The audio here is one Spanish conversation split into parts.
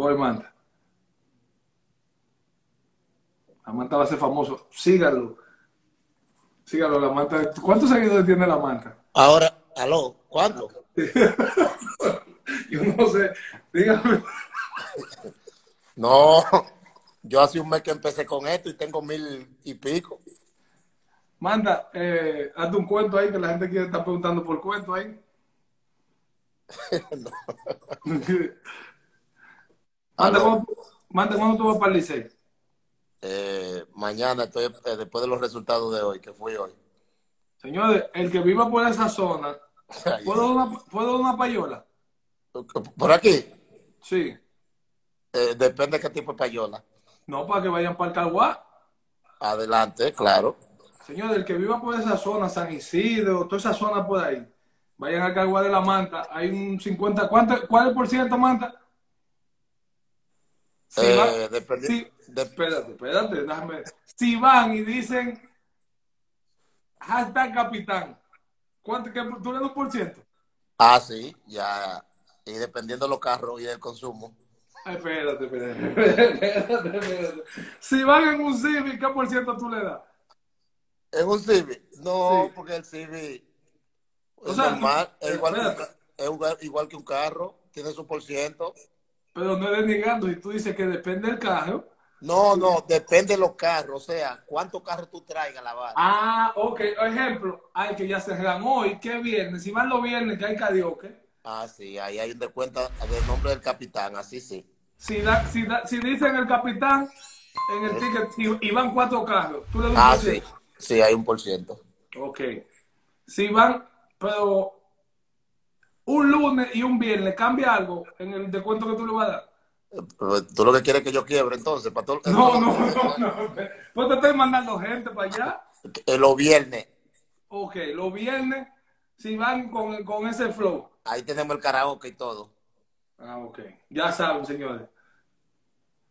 Voy, Manta. La Manta va a ser famoso. Sígalo. Sígalo, la Manta. ¿Cuántos seguidores tiene la Manta? Ahora, aló, ¿cuánto? Yo no sé. Dígame. No, yo hace un mes que empecé con esto y tengo mil y pico. Manda, eh, hazte un cuento ahí que la gente quiere estar preguntando por cuento ahí. Manda, Aló. ¿cuándo, Manda, ¿cuándo tú vas para el Licey? Eh, mañana estoy eh, después de los resultados de hoy, que fui hoy. Señores, el que viva por esa zona, ¿puedo una, ¿puedo una payola? Por aquí, Sí. eh, depende de qué tipo de payola. No, para que vayan para el Caguá. Adelante, claro. Señores, el que viva por esa zona, San Isidro, toda esa zona por ahí, vayan al Caguá de la Manta. Hay un 50, ¿cuánto, ¿cuál es el por ciento, Manta? Si Eh, va- dependi- si- de- espérate, espérate, déjame. Si van y dicen hashtag capitán, ¿cuánto que tú le das un por ciento? Ah, sí, ya. Y dependiendo de los carros y del consumo. Ay, Espérate, espérate, espérate, espérate. Si van en un Civic, ¿qué por ciento tú le das? ¿Es un Civic? No, Sí. porque el Civic O es sea, normal, tú- es igual, que es igual- igual que un carro, tiene su por ciento. Pero no es denegando, si tú dices que depende del carro. No, no, depende de los carros, o sea, cuántos carros tú traigas a la barra. Ah, ok. Ejemplo, hay que ya cerran hoy, ¿qué viernes? Si van los viernes, que hay karaoke. Ah, sí, ahí hay un descuento del nombre del capitán, así sí. Si, da, si, da- si dicen el capitán en el ticket y, y van cuatro carros, tú le das Ah, sí, sí, hay un por ciento. Ok. Si van, pero un lunes y un viernes, ¿cambia algo en el descuento que tú le vas a dar? Eh, Tú lo que quieres es que yo quiebre entonces, para todo No, no, no, no. Pues te estoy mandando gente para allá. Eh, Los viernes, Ok, los viernes, si van con, con ese flow. ahí tenemos el karaoke y todo. Ah, ok. Ya saben, señores.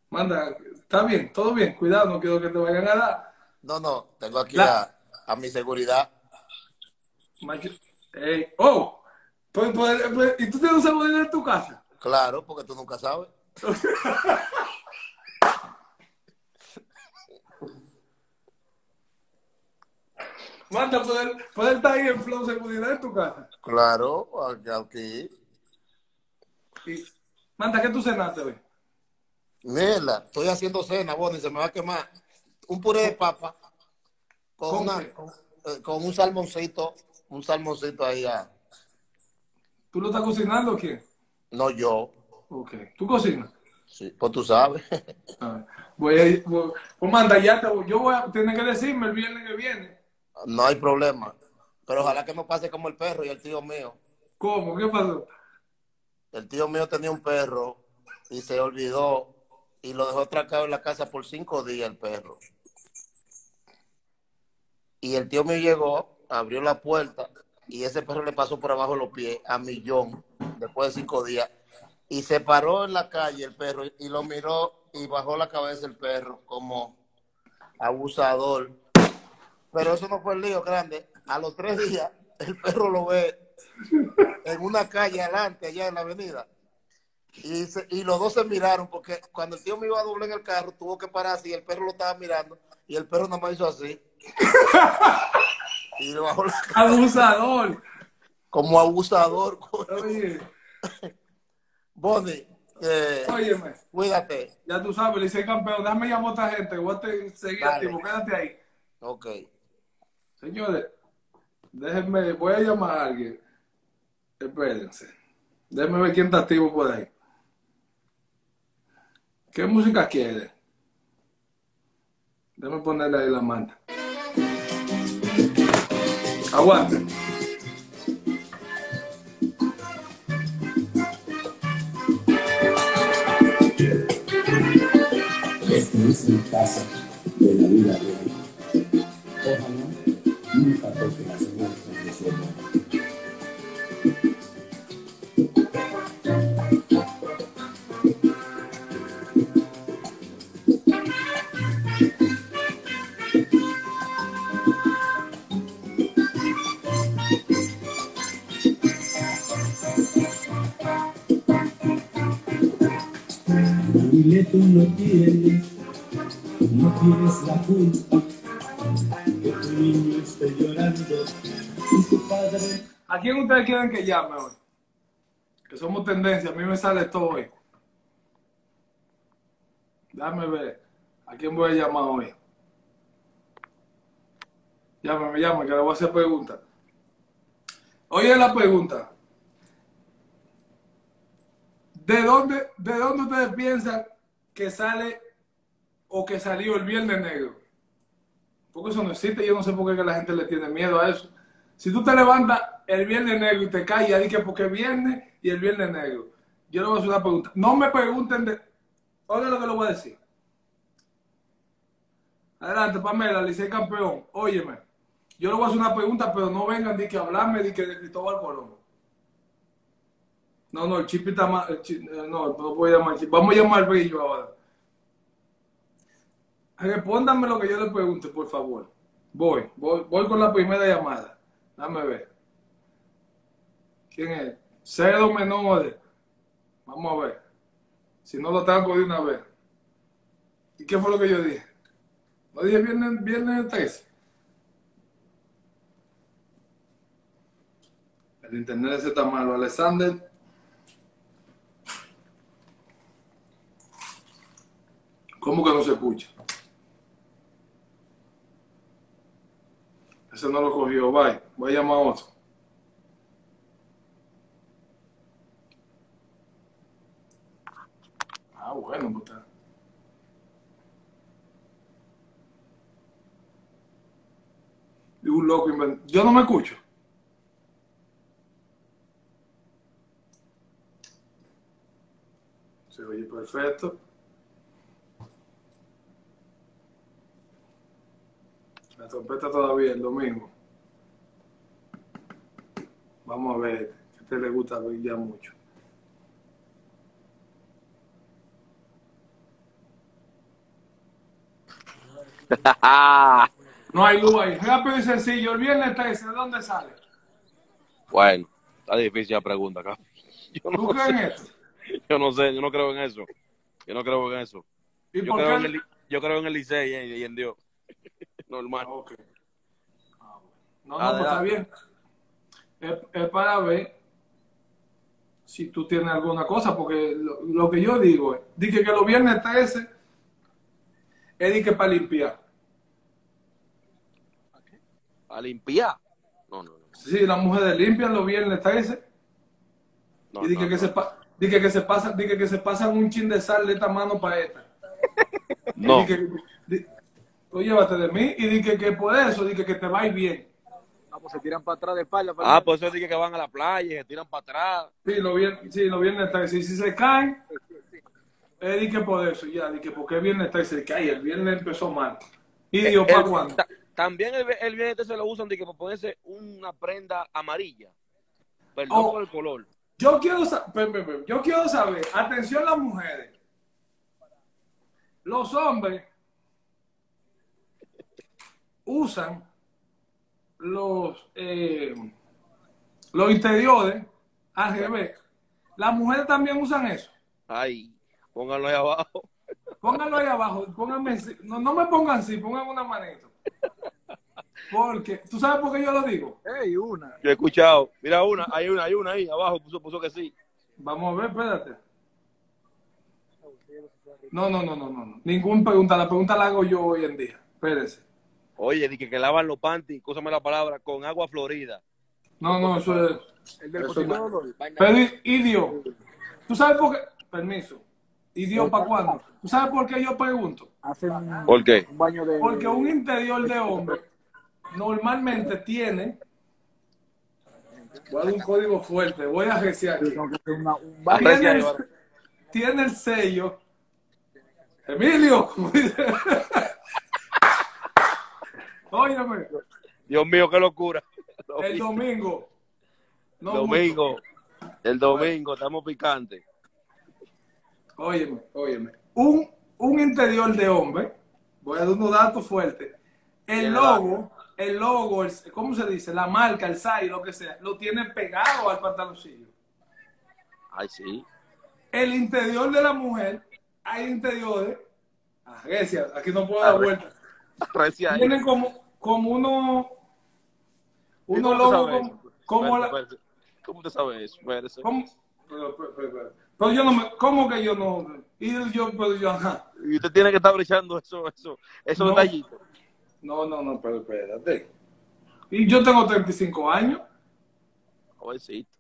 Manda, está bien, todo bien. Cuidado, no quiero que te vayan a dar. No, no, tengo aquí La- a, a mi seguridad. Ey, oh, pues, pues, pues, ¿y tú tienes un saludito en tu casa? Claro, porque tú nunca sabes. Manda, poder, poder estar ahí en flow seguridad en tu casa. Claro, aquí. Y, manda, ¿qué tú cenaste hoy? Mira, estoy haciendo cena, Bonnie, se me va a quemar. Un puré de papa con, ¿Con una- con, eh, con un salmoncito, un salmoncito ahí. ah. ¿Tú lo estás cocinando o quién? No yo, Ok. ¿Tú cocinas? sí, pues tú sabes. Ah, voy a ir, voy- pues manda, ya te voy. Yo voy a tener que decirme el viernes que viene. no hay problema. Pero ojalá que no pase como el perro y el tío mío. ¿Cómo? ¿Qué pasó? El tío mío tenía un perro y se olvidó y lo dejó atracado en la casa por cinco días el perro. Y el tío mío llegó, abrió la puerta y ese perro le pasó por abajo los pies a Millón después de cinco días. Y se paró en la calle el perro y lo miró y bajó la cabeza el perro como abusador. Pero eso no fue el lío grande. A los tres días el perro lo ve en una calle adelante, allá en la avenida. Y, se- y los dos se miraron porque cuando el tío me iba a doble en el carro, tuvo que pararse y el perro lo estaba mirando. Y el perro nada más hizo así. y bajó la cara Abusador. como abusador. Oye, Bonnie, eh, óyeme. cuídate. Ya tú sabes, le hice campeón. Déjame llamar a otra gente. Voy a te- seguir Dale. activo. Quédate ahí. Ok. Señores, déjenme, voy a llamar a alguien. Espérense. Déjenme ver quién está activo por ahí. ¿Qué música quiere? Déjenme ponerle ahí la manta. Aguante. Esto es mi casa de la vida real. Ojalá nunca toque la señal de su hermano. Tú no tienes, la culpa que tu niño esté llorando ¿A quién ustedes quieren que llame hoy? Que somos tendencia, a mí me sale todo hoy. Déjame ver. ¿A quién voy a llamar hoy? Llámame, llámame, que le voy a hacer preguntas. Oye la pregunta. ¿De dónde, ¿De dónde ustedes piensan que sale o que salió el Viernes Negro? Porque eso no existe, yo no sé por qué la gente le tiene miedo a eso. Si tú te levantas el Viernes Negro y te ya dije porque es viernes y el Viernes Negro. Yo le voy a hacer una pregunta. No me pregunten de... Oiga lo que le voy a decir. Adelante, Pamela, Licey campeón. Óyeme, yo le voy a hacer una pregunta, pero no vengan de que hablarme de que de Cristóbal Colón. No, no, el chip está el Chip- eh, no, no puedo llamar chip. Vamos a llamar al brillo ahora. Respóndanme lo que yo le pregunte, por favor. Voy, voy, voy con la primera llamada. Dame ver. ¿Quién es? Cero menores. Vamos a ver. Si no lo tengo de una vez. ¿Y qué fue lo que yo dije? ¿No dije viernes, viernes 13? El internet ese está malo. Alexander. ¿Cómo que no se escucha? Ese no lo cogió. Bye. Voy a llamar a otro. Ah, bueno, pues está. Y un loco invent- Yo no me escucho. Se oye perfecto. La trompeta todavía el domingo. Vamos a ver. que A usted le gusta ya mucho. No hay luz ahí. Rápido y sencillo. El viernes 13, ¿de dónde sale? Bueno, está difícil la pregunta acá. Yo ¿Tú crees en eso? yo no sé, yo no creo en eso. Yo no creo en eso. ¿Y Yo por creo, qué? en el, yo creo en el Licey y en Dios. Normal. Ah, ok. Ah, bueno. No, no, pues está bien. Es, es para ver si tú tienes alguna cosa, porque lo, lo que yo digo es, dije que los viernes 13 es que para limpiar. A limpiar. No, no, no. Sí, las mujeres limpian los viernes 13 no, y dije no, que, no. se pa- dije que se pasan, dije que se pasan un chin de sal de esta mano para esta. No. Dije, tú llévate de mí y dije que por eso dije que te va a ir bien. Ah, pues se tiran para atrás de espalda. para Ah, por eso dije que van a la playa y se tiran para atrás. Sí, lo viernes, sí, 13. Y si se caen, es di que por eso, ya, di que porque el viernes 13 se cae, el viernes empezó mal. ¿Y Dios para cuándo? ta- también el, el viernes se lo usan de que para ponerse una prenda amarilla. Perdón Oh. por el color. Yo quiero, yo quiero saber, atención las mujeres, los hombres usan los, eh, los interiores al revés. Las mujeres también usan eso. Ay, pónganlo ahí abajo. Pónganlo ahí abajo, pónganme, no, no me pongan así, pongan una manito. Porque, ¿tú sabes por qué yo lo digo? Ey, una. Yo he escuchado. Mira una, hay una, hay una ahí abajo, puso, puso que sí. Vamos a ver, espérate. No, no, no, no, no. no. Ninguna pregunta, la pregunta la hago yo hoy en día. Espérese. Oye, dije que lavan los panties, cósame la palabra, con agua florida. No, no, eso es. El del Eso. Pero, ¿y- ¿y Dios? ¿Tú sabes por qué? Permiso. ¿Y Dios para cuándo? ¿Tú sabes por qué yo pregunto? Un, ¿Por qué? un baño de. Porque un interior de hombre normalmente tiene. Voy a dar un código fuerte, voy a reciar Tiene el, tiene el sello. Emilio. Óyeme, Dios mío, qué locura. el domingo. No domingo. El domingo, estamos picantes. Óyeme, óyeme. Un, un interior de hombre, voy a dar unos datos fuertes. El logo, el logo, el- ¿cómo se dice? La marca, el SAI, lo que sea, lo tiene pegado al pantaloncillo. Ay, sí. El interior de la mujer hay interiores. Ah, Grecia, aquí no puedo dar Ah, vuelta. Recia ahí. Tienen como, como uno, ¿Y uno sabes como, como la. ¿Cómo te sabes eso? Espérate. ¿Cómo? Pero, pero, pero, pero, pero yo no me, ¿cómo que yo no? Y yo, pero yo, ajá. Y usted tiene que estar brechando eso, eso, esos No. detallitos. No, no, no, pero espérate. Y yo tengo 35 años. Jovencito.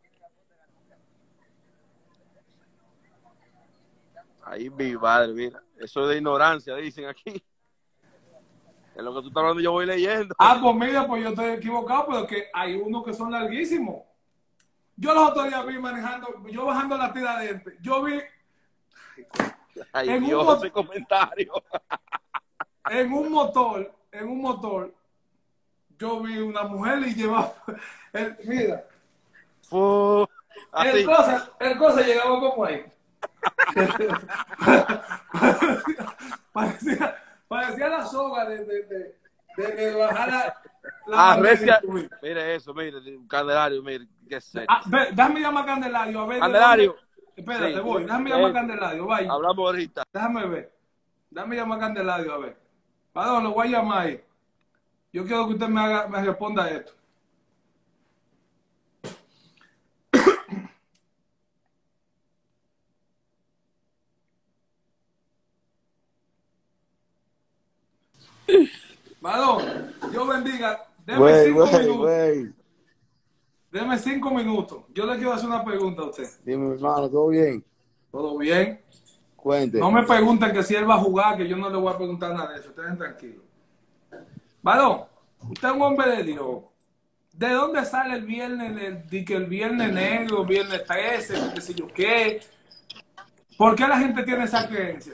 Ahí mi madre, mira. Eso es de ignorancia, dicen aquí. En lo que tú estás hablando yo voy leyendo. Ah, pues mira, pues yo estoy equivocado, pero que hay unos que son larguísimos. Yo los otros días vi manejando, yo bajando la tiradentes, yo vi Ay, en un Dios, ese comentario. en un motor, en un motor, yo vi una mujer y llevaba, el- mira, Fu- el cosa, el cosa llegaba como ahí. parecía, parecía la soga de, de, de, de- de bajar la, la Ah, recia. Mire eso, mire, un candelario, mire, qué serio. Ah, ve, déjame llamar a Candelario, a ver. de Candelario. Espérate, Sí. voy. Déjame llamar a Eh. Candelario, vaya. Hablamos ahorita. Déjame ver. Déjame llamar a Candelario, a ver. Perdón, lo voy a llamar ahí. Yo quiero que usted me, haga, me responda a esto. Varón, Dios bendiga. Deme Güey, cinco minutos. güey. Deme cinco minutos. Yo le quiero hacer una pregunta a usted. Dime, mi hermano, ¿todo bien? ¿Todo bien? Cuente. No me pregunten que si él va a jugar, que yo no le voy a preguntar nada de eso. Estén tranquilos. Varón, usted es un hombre de Dios. ¿De dónde sale el viernes, el, el viernes negro, viernes 13, qué sé yo qué? ¿Por qué la gente tiene esa creencia?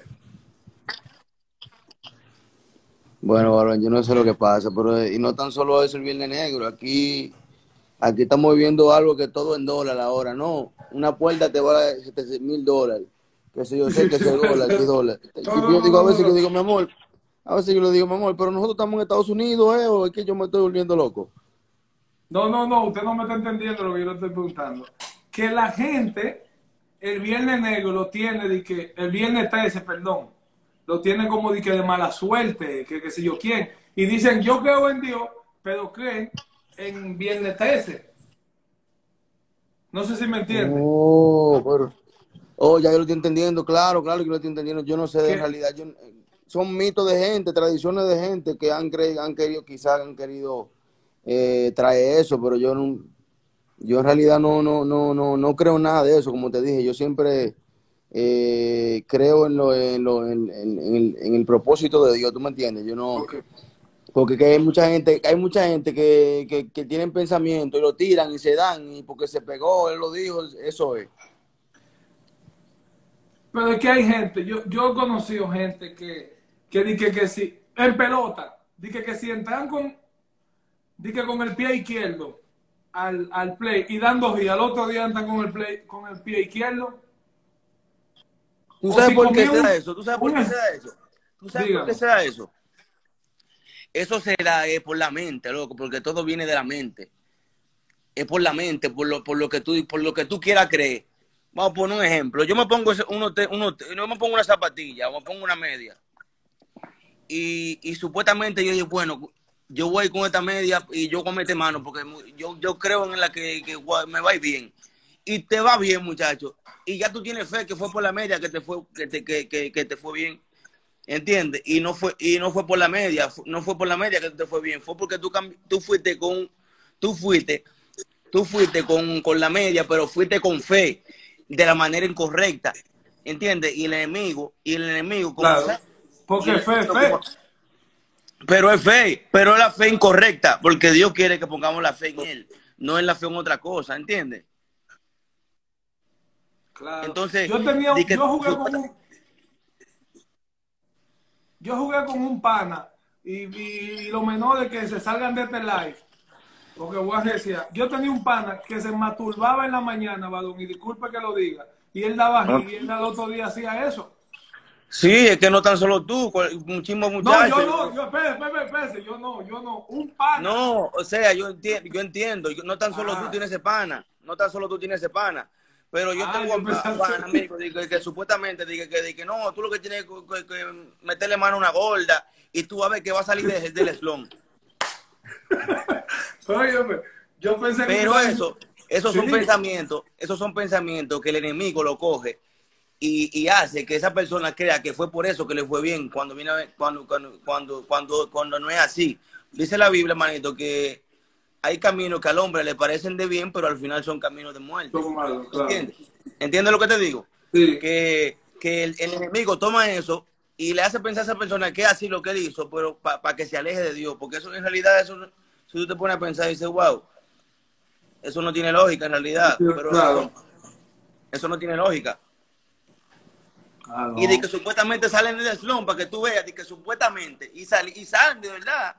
Bueno, varón, yo no sé lo que pasa, pero eh, y no tan solo eso el Viernes Negro. Aquí, aquí estamos viviendo algo que todo en dólar ahora, ¿no? Una puerta te vale 700 mil dólares. Que sé yo sé que ese dólar, que dólar. Yo digo a veces que digo, mi amor, a veces yo le digo, mi amor, pero nosotros estamos en Estados Unidos, ¿eh? ¿O es que yo me estoy volviendo loco? No, no, no, usted no me está entendiendo lo que yo le estoy preguntando. Que la gente, el viernes negro lo tiene de que, el viernes 13, perdón, lo tiene como de que de mala suerte, que qué sé yo quién. Y dicen, yo creo en Dios, pero creen en viernes 13. No sé si me entiende. Oh, pero... Oh, ya yo lo estoy entendiendo, claro, claro que lo estoy entendiendo. Yo no sé de realidad. Yo, son mitos de gente, tradiciones de gente que han, cre- han querido, quizás han querido eh, traer eso, pero yo no, yo en realidad no, no, no, no, no creo nada de eso, como te dije. Yo siempre eh, creo en, lo, en, lo, en, en- el, en el propósito de Dios, ¿tú me entiendes? Yo no, porque que hay mucha gente, hay mucha gente que, que, que tienen pensamiento y lo tiran y se dan y porque se pegó, él lo dijo, eso es. Pero es que hay gente, yo, yo he conocido gente que, que dice que, si, en pelota, dice que si entran con, dice con el pie izquierdo al, al play y dan dos días, al otro día entran con el play, con el pie izquierdo. ¿Tú sabes si por qué un- da eso? ¿Tú sabes por qué un- se da eso? ¿Tú sabes Dígame. por qué se da eso? Eso se da eh, por la mente, loco, porque todo viene de la mente. Es por la mente, por lo, por lo que tú, por lo que tú quieras creer. Vamos a poner un ejemplo. Yo me pongo uno, uno, no me pongo una zapatilla, o me pongo una media. Y, y supuestamente yo digo, bueno, yo voy con esta media y yo a meter mano porque yo, yo creo en la que, que me va a ir bien. Y te va bien, muchacho. Y ya tú tienes fe que fue por la media que te fue, que te, que, que- que te fue bien. ¿Entiendes? Y no fue, y no fue por la media, no fue por la media que te fue bien, fue porque tú, tú fuiste con, tú fuiste, tú fuiste con, con la media, pero fuiste con fe, de la manera incorrecta. ¿Entiendes? Y el enemigo, y el enemigo, como Claro. sea- Porque y- fe, fe. pero es fe, pero es la fe incorrecta, porque Dios quiere que pongamos la fe en Él, no en la fe en otra cosa, ¿entiendes? Claro. Entonces, yo tenía, que- yo jugué con un, yo jugué con un pana y, y, y lo menor de que se salgan de este live, porque voy a decir, yo tenía un pana que se masturbaba en la mañana, balón, y disculpe que lo diga, y él daba Ah. y él al otro día hacía eso. Sí, es que no tan solo tú, muchísimos No, muchachos. yo no, yo, espérate, espérate, espérate, yo no, yo no, un pana. No, o sea, yo entiendo, yo entiendo, yo- no tan solo Ah. tú tienes ese pana, no tan solo tú tienes ese pana, Pero yo Ah, tengo de que, que supuestamente dije que, no, tú lo que tienes que, meterle mano a una gorda y tú a ver que va a salir de- del slum. Óyeme, yo pensé que... Pero eso, esos son pensamientos, esos son pensamientos que el enemigo lo coge y, y hace que esa persona crea que fue por eso que le fue bien cuando viene a cuando, cuando, cuando, cuando, cuando no es así. Dice la Biblia, hermanito, que hay caminos que al hombre le parecen de bien, pero al final son caminos de muerte. Son malos, claro. ¿Entiendes? ¿Entiendes lo que te digo? Sí. Que, que el, el enemigo toma eso y le hace pensar a esa persona que así lo que él hizo, pero para que se aleje de Dios. Porque eso en realidad, eso, si tú te pones a pensar y dices, wow, eso no tiene lógica en realidad. Sí, pero claro. eso no tiene lógica. Ah, no. Y de que supuestamente salen del slum para que tú veas, de que supuestamente, y, sal, y salen de verdad.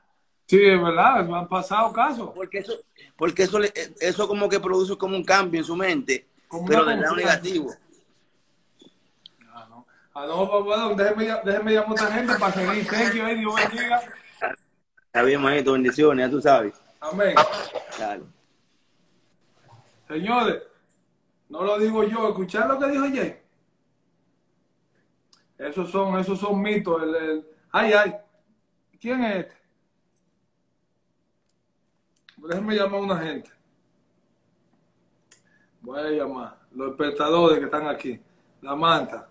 Sí, es verdad, me han pasado casos. Porque eso, porque eso, le- eso como que produce como un cambio en su mente, Como pero del lado negativo. Ah, no. Ah, no, pues bueno, déjeme, llam- déjeme llamar a otra gente para seguir. Thank you, Dios bendiga. Está bien, manito, bendiciones, ya tú sabes. Amén. Dale. Señores, no lo digo yo, escuchar lo que dijo Jay. Esos son, esos son mitos. El, el- Ay, ay. ¿Quién es este? Déjenme llamar a una gente. Voy a llamar. Los espectadores que están aquí. La manta.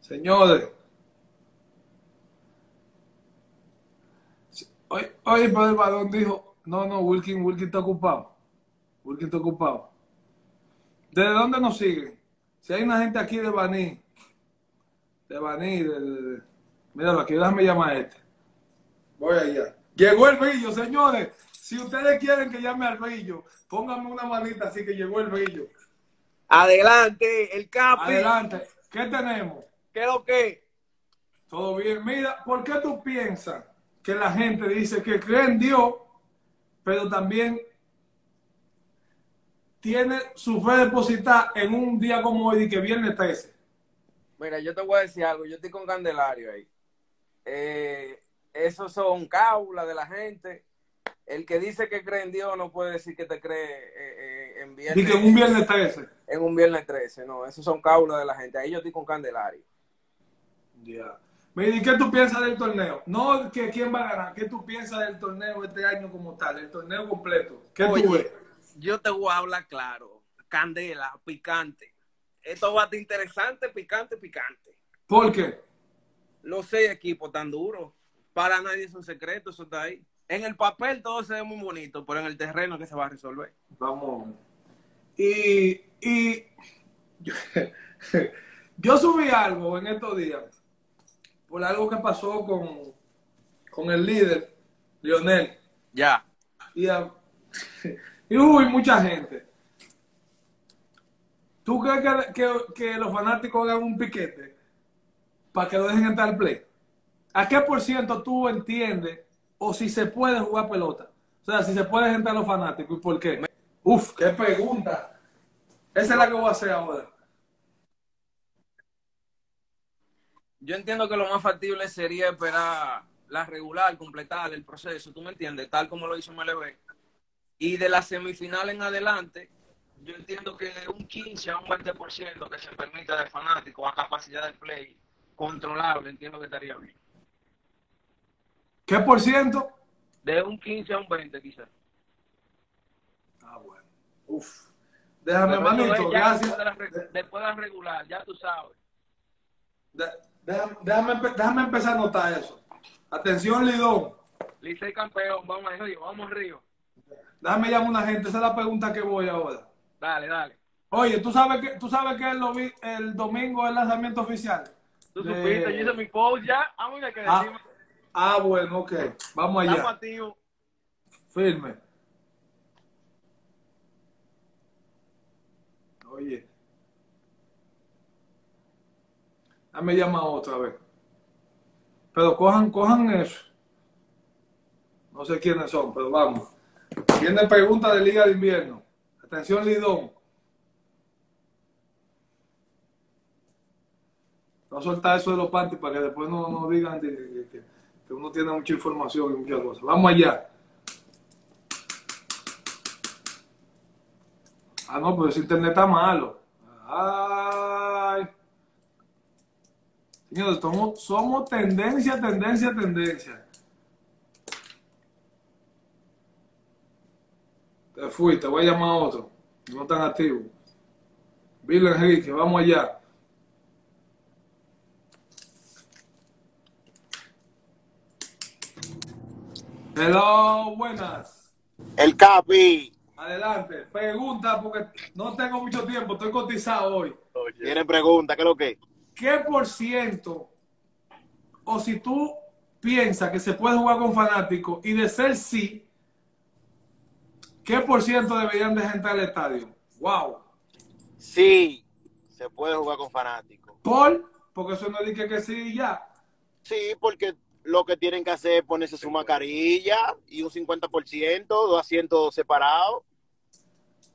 Señores. Hoy, hoy Padre el balón dijo, no, no, Wilkin, Wilkin está ocupado. Wilkin está ocupado. ¿Desde dónde nos siguen? Si hay una gente aquí de Baní, de Baní, de, de- de- míralo aquí, déjame llamar a este. Voy allá. Llegó el brillo, señores. Si ustedes quieren que llame al brillo, pónganme una manita así que llegó el brillo. Adelante, el Capi. Adelante. ¿Qué tenemos? ¿Qué es lo que? Todo bien. Mira, ¿por qué tú piensas que la gente dice que cree en Dios, pero también tiene su fe depositada en un día como hoy, que viernes 13? Mira, yo te voy a decir algo. Yo estoy con Candelario ahí. Eh, esos son cábulas de la gente. El que dice que cree en Dios no puede decir que te cree eh, eh, en viernes. Dice que en un viernes 13. en un viernes 13. No, esos son cábulas de la gente. Ahí yo estoy con Candelario. Ya. Mira, ¿y qué tú piensas del torneo? No que quién va a ganar, ¿qué tú piensas del torneo este año como tal, el torneo completo? ¿Qué tú Oye, ves? yo te voy a hablar claro. Candela, picante. Esto va a estar interesante, picante, picante. ¿Por qué? Los seis equipos tan duros. Para nadie es un secreto, eso está ahí. En el papel todo se ve muy bonito, pero en el terreno que se va a resolver. Vamos. Y, y yo, yo subí algo en estos días por algo que pasó con, con el líder, Lionel. Ya. Y, a- y hubo mucha gente. ¿Tú crees que, que- que los fanáticos hagan un piquete para que lo dejen entrar al play? ¿A qué por ciento tú entiendes o si se puede jugar pelota? O sea, si se puede entrar los fanáticos y por qué. Uf, qué pregunta. Esa es la que voy a hacer ahora. Yo entiendo que lo más factible sería esperar la regular, completar el proceso, ¿tú me entiendes? Tal como lo hizo MLB. Y de la semifinal en adelante, yo entiendo que de un 15 a un 20% que se permita de fanático a capacidad de play controlable, entiendo que estaría bien. ¿Qué por ciento? De un 15 a un 20 quizás. Ah, bueno. Uf. Déjame, Pero manito, gracias. Después de, la, regular, ya tú sabes. De- Déjame, déjame, empe- déjame empezar a notar eso. Atención, Lidón. Licey campeón, vamos a Río, vamos a Río. Déjame llamar a una gente. Esa es la pregunta que voy ahora. Dale, dale. Oye, ¿tú sabes que, tú sabes que el, el domingo es el lanzamiento oficial? Tú De- supiste, yo hice mi post ya. Ah, mira que Ah, decimos. ah, bueno, ok. Vamos Estamos allá. activos. Firme. Oye. Dame llama otra vez. Pero cojan, cojan eso. No sé quiénes son, pero vamos. Viene pregunta de Liga de Invierno. Atención, Lidón. No soltar eso de los panties para que después no, no digan que uno tiene mucha información y muchas cosas. Vamos allá. Ah, no, pero ese internet está malo. Ay. Señores, somos, tendencia, tendencia, tendencia. Te fui, te voy a llamar a otro. No están activos. Bill Enrique, vamos allá. Hello, buenas. El Capi. Adelante. Pregunta, porque no tengo mucho tiempo, estoy cotizado hoy. Tiene pregunta, ¿qué es lo que? ¿Qué por ciento, o si tú piensas que se puede jugar con fanáticos y de ser sí, ¿qué por ciento deberían de gente al estadio? Wow. Sí, se puede jugar con fanáticos. ¿Por? Porque eso no dice que sí y ya. Sí, porque lo que tienen que hacer es ponerse su mascarilla y un 50%, dos asientos separados.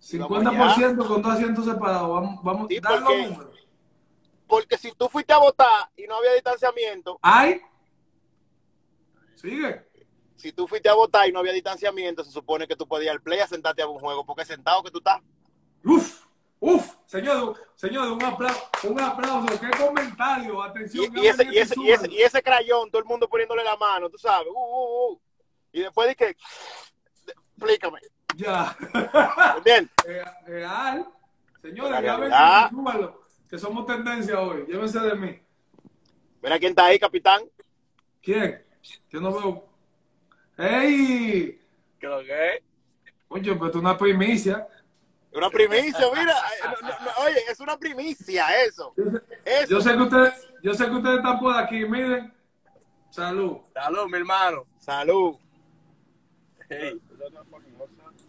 50% con dos asientos separados. Vamos, vamos Sí, dar los porque- números. Porque si tú fuiste a votar y no había distanciamiento, ¿Ay? Sigue. si tú fuiste a votar y no había distanciamiento, se supone que tú podías ir al play a sentarte a un juego, porque sentado que tú estás. Uf, uf, señor, señor, un aplauso, un aplauso, qué comentario, atención. y ese, que y, ese, y, ese, y ese crayón, todo el mundo poniéndole la mano, tú sabes. Uh, uh, uh. Y después de que, explícame, Ya, ¿entiendes? Real, señores, ya ven que, súbalo, que somos tendencia hoy, llévense de mí. Mira quién está ahí, capitán. ¿Quién? Yo no veo. ¡Ey! ¿Qué lo que es? Oye, pero es una primicia. Una primicia, mira. no, no, no, oye, es una primicia eso. Eso. Yo sé que ustedes, yo sé que ustedes están por aquí, miren. Salud. Salud, mi hermano. Salud. Hey.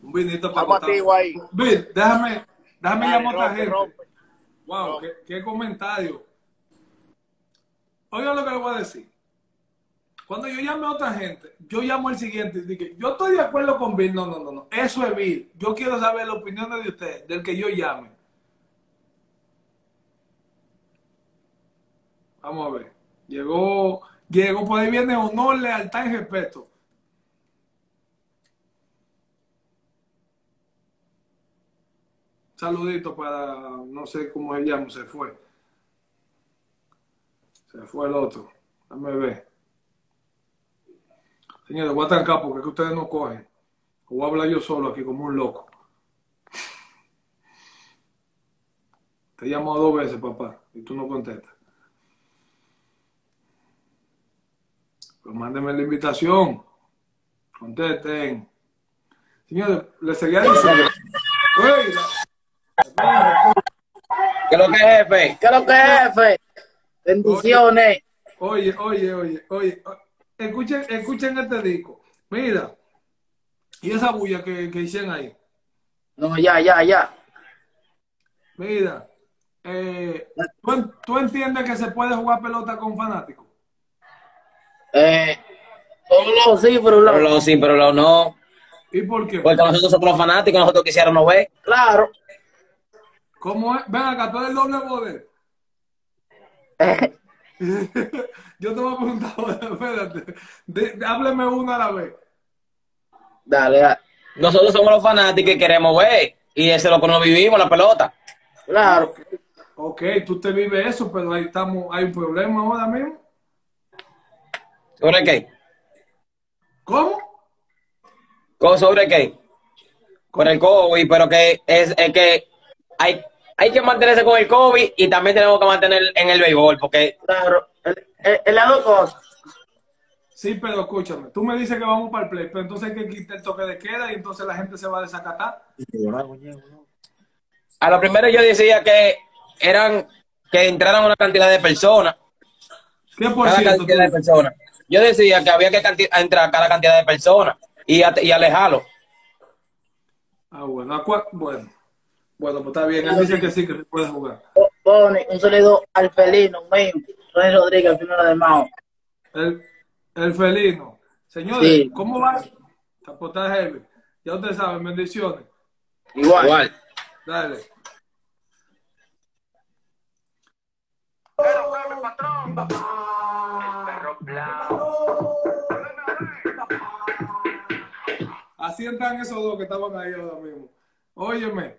Un vinito para ahí. Bill, déjame, déjame Dale, llamar a rompe, gente. rompe. Wow, No. qué, qué comentario. Oigan lo que les voy a decir. Cuando yo llame a otra gente, yo llamo al siguiente y digo, yo estoy de acuerdo con Bill. No, no, no, no. Eso es Bill. Yo quiero saber las opiniones de ustedes, del que yo llame. Vamos a ver. Llegó, llegó, por ahí viene honor, lealtad y respeto. Saludito para, no sé cómo se llama, se fue. Se fue el otro. Dame ver. Señores, voy a trancar porque es que ustedes no cogen. O voy a hablar yo solo aquí como un loco. Te he llamado dos veces, papá, y tú no contestas. Pues mándenme la invitación. Contesten. Señores, les seguía diciendo. ¿Qué es lo que es, jefe? ¿Qué es lo que es, jefe? Bendiciones. Oye, oye, oye, oye, escuchen, escuchen este disco. Mira, y esa bulla que, que hicieron ahí. No, ya, ya, ya. Mira, eh, ¿tú, tú entiendes que se puede jugar pelota con fanáticos? Eh, sí, pero lo sí, pero lo no. ¿Y por qué? Porque nosotros somos los fanáticos, nosotros quisiéramos ver. Claro. ¿Cómo es? Ven acá, tú eres el doble poder. Yo te voy a preguntar, espérate, de- de- hábleme una a la vez. Dale, dale. Nosotros somos los fanáticos y queremos ver. Y ese es lo que nos vivimos, la pelota. Claro. Ok, tú te vives eso, pero ahí estamos, hay un problema ahora mismo. ¿Sobre qué? ¿Cómo? ¿Cómo ¿Sobre qué? Por el COVID, pero que es, es que hay, hay que mantenerse con el COVID y también tenemos que mantener en el béisbol, porque Claro. El, lado cosas. Sí, pero escúchame, tú me dices que vamos para el play, pero entonces hay que quitar el toque de queda y entonces la gente se va a desacatar. a lo primero yo decía que eran que entraran una cantidad de personas, ¿Qué por cada ciento? cantidad de personas. Yo decía que había que entrar cada cantidad de personas y, a- y alejarlo. Ah, bueno, ¿a cua- bueno. Bueno, pues está bien, él dice que sí, que se puede jugar. Pone un saludo al felino mío. Rey Rodríguez, al final de Mao. El, el felino. Señores, Sí. ¿cómo va? Pues está heavy. Ya ustedes saben, bendiciones. Igual. Igual. Dale. Así están esos dos que estaban ahí ahora mismo. Óyeme,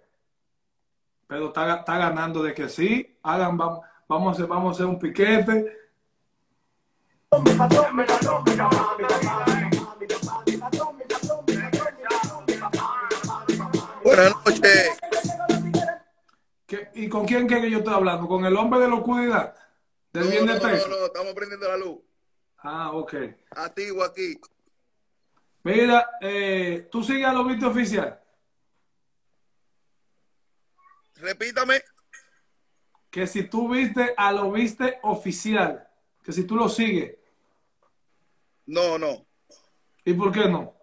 pero está, está ganando de que sí. Hagan, vamos, vamos, a hacer, vamos a hacer un piquete. Buenas noches. ¿Qué- ¿Y con quién que yo estoy hablando? ¿Con el hombre de la oscuridad? ¿Del No, bien no, de no, peso? no, estamos prendiendo la luz. Ah, ok. Activo aquí. Mira, eh, tú sigues a Lobito Oficial. Repítame. Que si tú viste a Lobiste Oficial, que si tú lo sigues. No, no. ¿Y por qué no?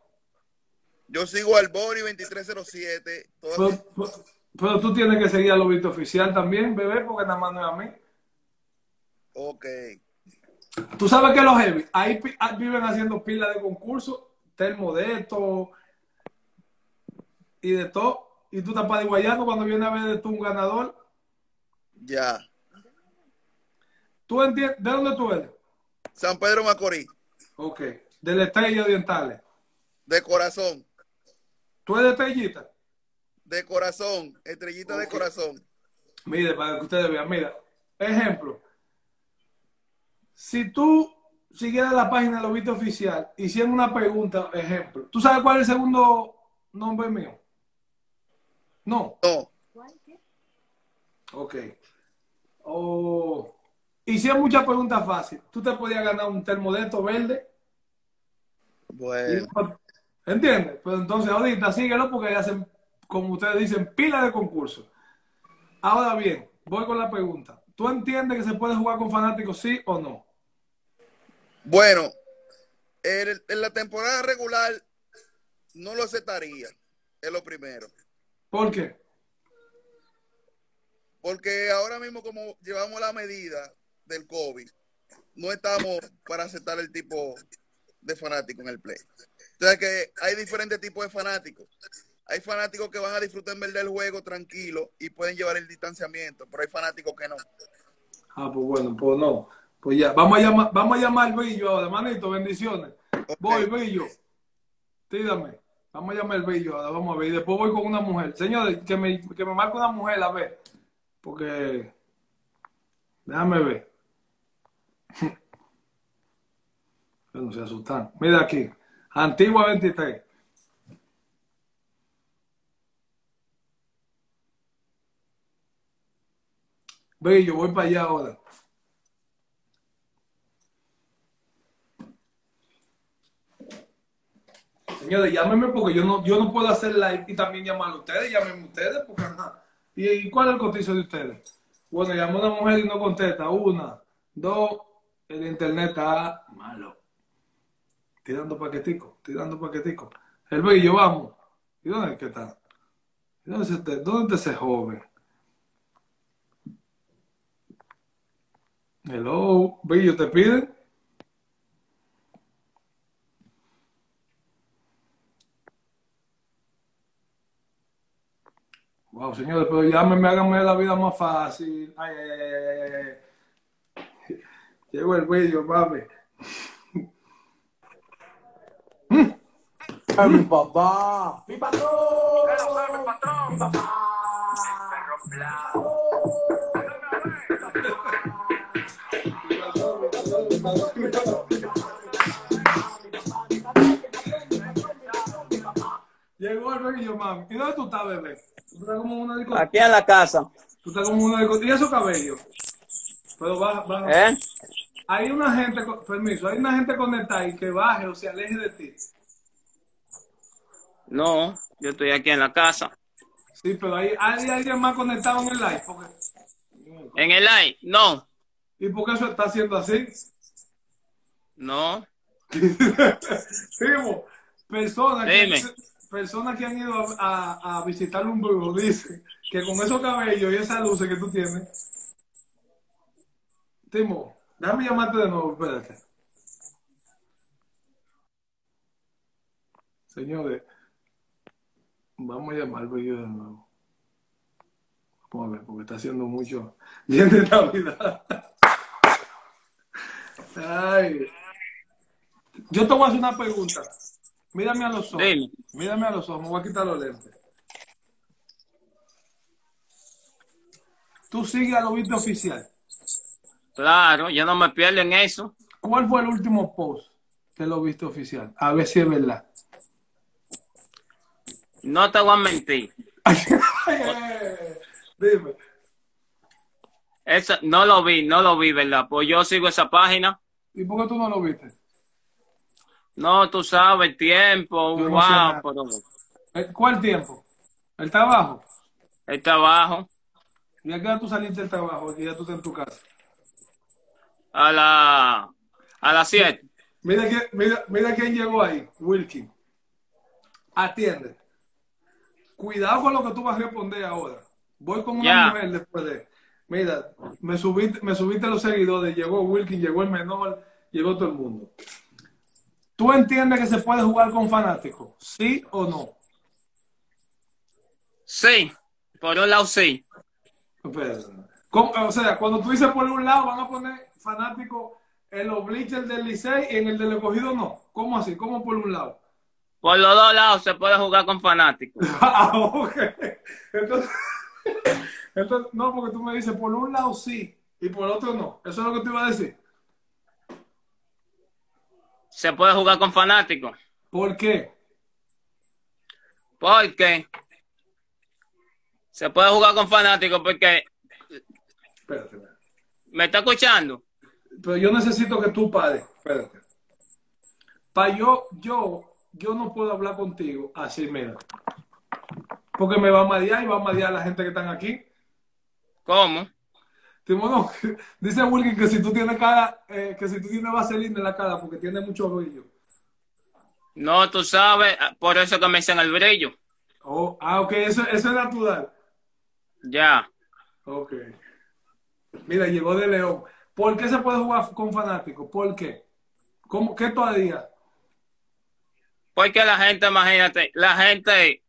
Yo sigo al Bori 2307. todas Pero, mis- pero- pero tú tienes que seguir a Lobito Oficial también, bebé, porque nada más no es a mí. Ok. Tú sabes que los heavy, ahí ah, viven haciendo pilas de concursos, termo de esto y de todo. Y tú estás paraguayando cuando viene a ver de tú un ganador. Ya. ¿Tú entiendes? ¿De dónde tú eres? San Pedro Macorís. Ok. De la Estrella Orientales. De corazón. ¿Tú eres de Estrellita? De corazón. Estrellita de corazón. Mire, para que ustedes vean, mira. Ejemplo. Si tú siguieras la página de Lobito Oficial, hicieran una pregunta, ejemplo. ¿Tú sabes cuál es el segundo nombre mío? No. No. Ok. O hicieran muchas preguntas fáciles. Tú te podías ganar un termo de estos verde. Bueno. ¿Entiendes? Pero entonces ahorita síguelo porque hacen, como ustedes dicen, pila de concursos. Ahora bien, voy con la pregunta. ¿Tú entiendes que se puede jugar con fanáticos, sí o no? Bueno, en, en la temporada regular no lo aceptaría. Es lo primero. ¿Por qué? Porque ahora mismo como llevamos la medida del COVID, no estamos para aceptar el tipo de fanático en el play. Entonces que hay diferentes tipos de fanáticos. Hay fanáticos que van a disfrutar en verdad el juego tranquilo y pueden llevar el distanciamiento, pero hay fanáticos que no. Ah, pues bueno, pues no. Pues ya, vamos a llamar, vamos a llamar Billo ahora, manito, bendiciones. Voy, Billo. Tírame. Vamos a llamar Billo ahora, vamos a ver. Y después voy con una mujer. Señores, que me, que me marque una mujer, a ver. Porque. Déjame ver. No se asustan. Mira aquí. Antigua 23. Bello, voy para allá ahora. Señores, llámenme porque yo no, yo no puedo hacer live y también llamar a ustedes. Llámenme ustedes porque ajá. ¿Y, y cuál es el cotizo de ustedes? Bueno, llamó una mujer y no contesta. Una, dos, el internet está malo. Tirando paquetico, tirando paquetico. El bello, vamos. ¿Y dónde es que está? ¿Y ¿Dónde, es este- dónde está ese joven? Hello, Bello, ¿te piden? Wow, señores, pero llámenme, háganme la vida más fácil. Ay, ay, ay, ay. Llegó el Bello, mami. Mi papá. Mi patrón. Mi papá. Llegó el Bello, mami. ¿Y dónde tú estás, bebé? Tú estás como una discoteca. Aquí en la casa. Tú estás como una discoteca. ¿Y esos cabellos? Pero baja, baja. ¿Eh? Hay una gente, permiso, hay una gente conectada y que baje o se aleje de ti. No, yo estoy aquí en la casa. Sí, pero hay, hay alguien más conectado en el live. Porque, ¿En el live? No, ¿Y por qué eso está haciendo así? no. Personas que, Dime. Personas que han ido a, a- visitar un brujo dicen que con esos cabellos y esas luces que tú tienes. Timo, déjame llamarte de nuevo, espérate. Señores, vamos a llamar al bello de nuevo. Vamos a ver, porque está haciendo mucho bien de Navidad. Ay. Yo te voy a hacer una pregunta. Mírame a los ojos. Mírame a los ojos. Me voy a quitar los lentes. tú sigues a lo viste oficial. Claro, yo no me pierdo en eso. ¿Cuál fue el último post que lo viste oficial? A ver si es verdad. No te voy a mentir. Dime. Eso, no lo vi, no lo vi, ¿verdad? Pues yo sigo esa página. ¿Y por qué tú no lo viste? No, tú sabes, tiempo, Yo no sé wow, pero Eh, ¿Cuál tiempo? ¿El trabajo? el trabajo ¿Y a qué hora tú saliste del trabajo? Y ya tú estás en tu casa. a la a las 7. Mira, quién- mira, mira quién llegó ahí, Wilkin. Atiende. Cuidado con lo que tú vas a responder ahora. Voy con una Ya. mujer después de. Mira, me subiste, me subiste los seguidores, llegó Wilkin, llegó el menor, llegó todo el mundo. ¿Tú entiendes que se puede jugar con fanáticos? ¿Sí o no? Sí, por un lado sí. ¿Cómo? O sea, cuando tú dices por un lado van a poner fanáticos en los bleachers del Licey y en el del escogido no. ¿Cómo así? ¿Cómo por un lado? Por los dos lados se puede jugar con fanáticos. Ah, ok. Entonces, entonces, no, porque tú me dices por un lado sí y por otro no. Eso es lo que te iba a decir. Se puede jugar con fanáticos. ¿Por qué? Porque se puede jugar con fanáticos porque Espérate, espérate. me está escuchando. Pero yo necesito que tú pares. Espérate. Para yo, yo, yo no puedo hablar contigo así, mira. Porque me va a marear y va a marear a la gente que están aquí. ¿Cómo? Dice Wilkin que si tú tienes cara, eh, que si tú tienes vaselina en la cara porque tiene mucho brillo. No, tú sabes, por eso que me dicen el brillo. Oh, ah, ok, eso, eso es natural. Ya. Ok. Mira, llegó de León. ¿Por qué se puede jugar con fanáticos? ¿Por qué? ¿Cómo, ¿Qué tú harías? Porque la gente, imagínate, la gente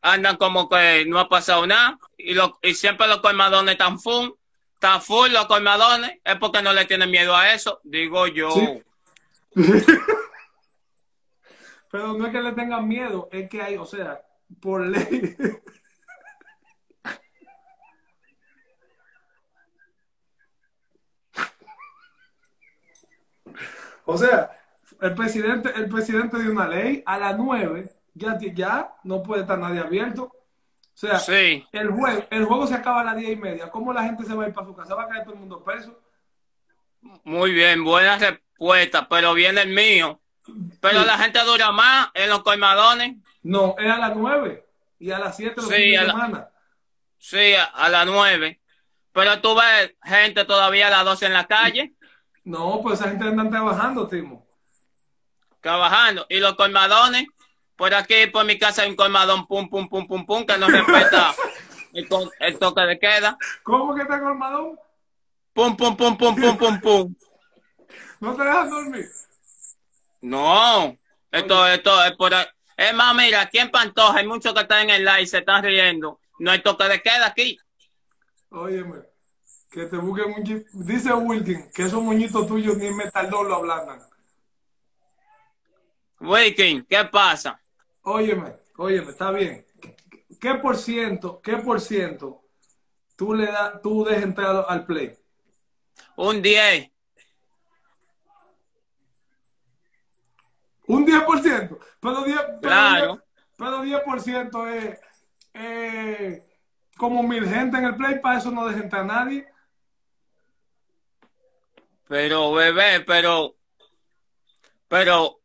andan como que no ha pasado nada y, lo, y siempre los colmadones están full, están full los colmadones, es porque no le tienen miedo a eso, digo yo. Sí. Pero no es que le tengan miedo, es que hay, o sea, por ley. O sea, el presidente, el presidente dio una ley a las 9, ya, ya no puede estar nadie abierto. O sea, Sí. el, juego, el juego se acaba a las 10 y media. ¿Cómo la gente se va a ir para su casa? ¿Va a caer todo el mundo preso? Muy bien, buena respuesta, pero viene el mío. Pero la gente dura más en los colmadones. No, es a las 9 y a las 7 los Sí, fines de la- semana. Sí, a, a las nueve. Pero tú ves gente todavía a las 12 en la calle, No, pues esa gente anda trabajando, Timo. trabajando. Y los colmadones, por aquí, por mi casa hay un colmadón, pum, pum, pum, pum, pum, que no respeta el, el toque de queda. ¿Cómo que está colmadón? Pum, pum, pum, pum, pum, pum, pum. ¿No te dejan dormir? No, esto, esto es por ahí. Es más, mira, aquí en Pantoja hay muchos que están en el live y se están riendo. No hay toque de queda aquí. Óyeme, que te busquen un. Dice Wilkin que esos moñitos tuyos ni en metaldor lo ablandan. Wiking, ¿qué pasa? Óyeme, óyeme, está bien. ¿Qué por ciento, qué por ciento tú le das, tú dejas entrar al play? Un 10. Un 10%. Pero 10%, pero Claro. 10%, pero 10% es eh, como mil gente en el play, para eso no deja entrar a nadie. Pero, bebé, pero. Pero.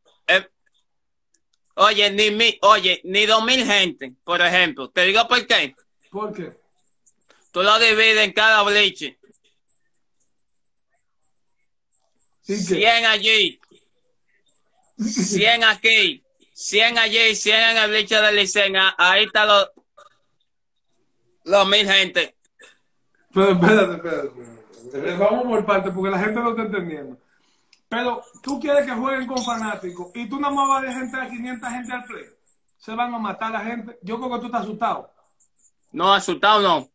Oye, ni mi, oye, ni dos mil gente, por ejemplo. Te digo por qué. ¿Por qué? Tú lo divides en cada bleach. ¿Y qué? 100 allí. 100 aquí. 100 allí, 100 en el bleach de Licena. Ahí está los. Los mil gente. Pero espérate, espérate, espérate. Vamos por parte porque la gente no está entendiendo. Pero tú quieres que jueguen con fanáticos y tú nada más vas a dejar entrar a 500 gente al play. Se van a matar la gente. Yo creo que tú estás asustado. No, asustado no.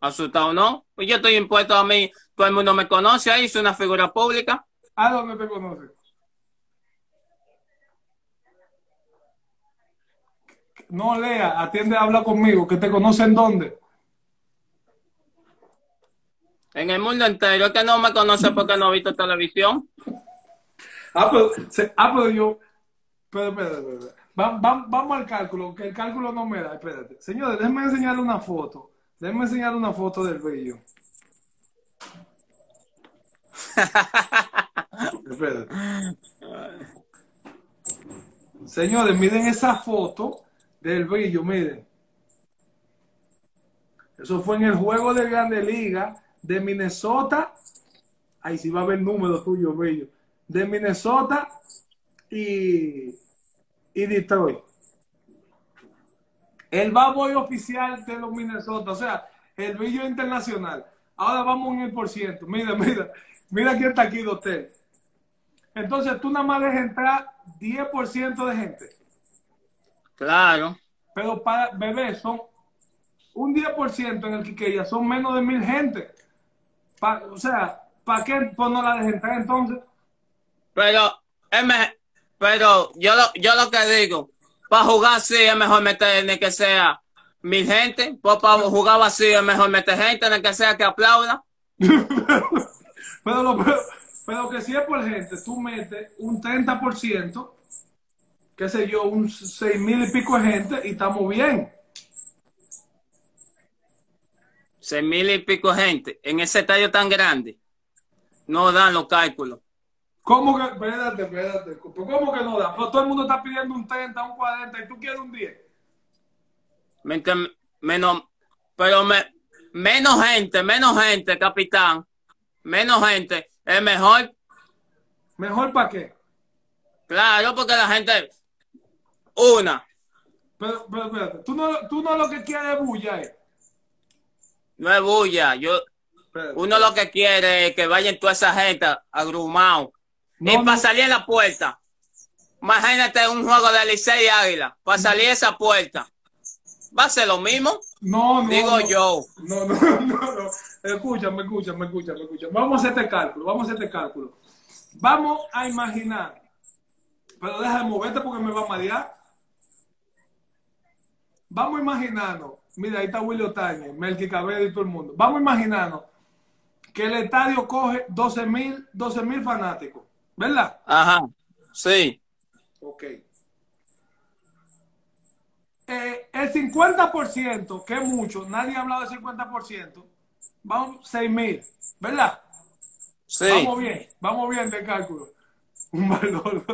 Asustado no. Pues yo estoy impuesto a mí. Todo el mundo me conoce ahí. Soy una figura pública. ¿A dónde te conoces? No, Lea, atiende a hablar conmigo, que te conocen dónde. En el mundo entero. Que no me conoce porque no he visto televisión. Ah, pero, se- ah, pero yo. Pero, espérate, espérate. Va- va- vamos al cálculo, que el cálculo no me da. Espérate. Señores, déjenme enseñarle una foto. Déjenme enseñarle una foto del brillo. espérate. Señores, miren esa foto del brillo, miren. Eso fue en el juego de Grande Liga de Minnesota. Ahí sí va a haber número tuyo, brillo. De Minnesota y, y Detroit. El boy oficial de los Minnesota, o sea, el brillo internacional. Ahora vamos en el por ciento. Mira, mira, mira quién está aquí, doctor. Entonces tú nada más dejas entrar 10% de gente. Claro. Pero para bebé son un 10% en el Quiqueya, son menos de mil gente. Pa- o sea, ¿para qué pues no la dejes entrar entonces? Pero, es me- pero yo lo, yo lo que digo, para jugar así es mejor meter ni que sea mil gente, pues para jugar así es mejor meter gente, ni que sea que aplauda. Pero, lo- pero, pero que si es por gente, tú metes un 30%, qué sé yo, un seis mil y pico de gente y estamos bien. Seis mil y pico de gente en ese estadio tan grande. No dan los cálculos. ¿Cómo que? Espérate, espérate. ¿Cómo que no da? Todo el mundo está pidiendo un 30, un 40 y tú quieres un 10. Mientras menos, pero me, menos gente, menos gente, capitán. Menos gente. Es mejor. ¿Mejor para qué? Claro, porque la gente. Una. Pero, pero espérate, tú no, tú no lo que quieres es bulla, eh. No es bulla. Yo, uno lo que quiere es que vayan toda esa gente agrumado. Y para salir en la puerta. Imagínate un juego de Licey y Águila. Para salir esa puerta. Va a ser lo mismo. No, no. Digo no. yo. No, no, no, no. Escúchame, escúchame, escúchame, escúchame. Vamos a hacer este cálculo, vamos a hacer este cálculo. Vamos a imaginar. Pero deja de moverte porque me va a marear. Vamos a imaginarnos. Mira, ahí está Willy Otañez, Melqui Cabrera y todo el mundo. Vamos a imaginarnos que el estadio coge 12 mil 12 mil fanáticos. ¿Verdad? Ajá. Sí. Ok. Eh, el 50%, que es mucho, nadie ha hablado del 50%, vamos 6 mil, ¿verdad? Sí. Vamos bien, vamos bien de cálculo. Un valor.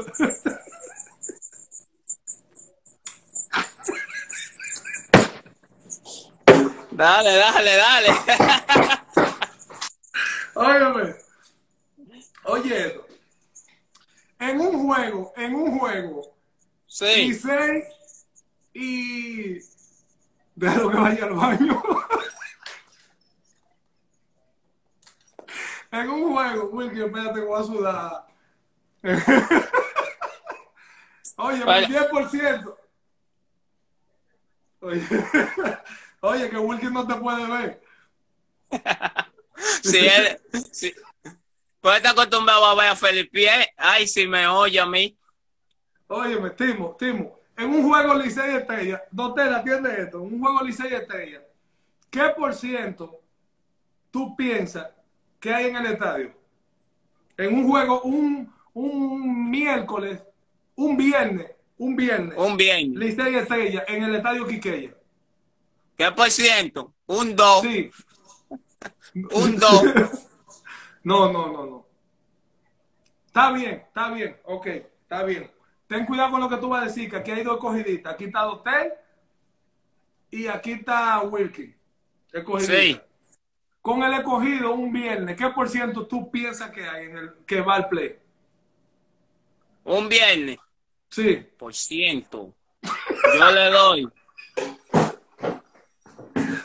Dale, dale, dale. Óigame. Oye. En un juego, en un juego, Sí. Licey y. Déjalo que vaya al baño. en un juego, Wilkie, espérate, voy a sudar. Oye, Vaya. el 10%. Oye, oye, que Wilkie no te puede ver. Él, si, pues está acostumbrado a ver a Felipe. Ay, si me oye a mí. Óyeme, Timo, Timo, en un juego Licey Estrella, Dotel, atiende esto, en un juego Licey Estrella, ¿qué por ciento tú piensas que hay en el estadio? En un juego, un, un miércoles, un viernes, un viernes, Un bien. Licey Estrella, en el estadio Quiqueya. ¿Qué por ciento? Un 2. Sí. Un 2. No, no, no, no. Está bien, está bien, ok, está bien. Ten cuidado con lo que tú vas a decir, que aquí hay dos escogiditas. Aquí está Dotel y aquí está Wilkie. Sí. Con el escogido un viernes, ¿qué por ciento tú piensas que hay en el que va al play? Un viernes. Sí. Por ciento. Yo le doy.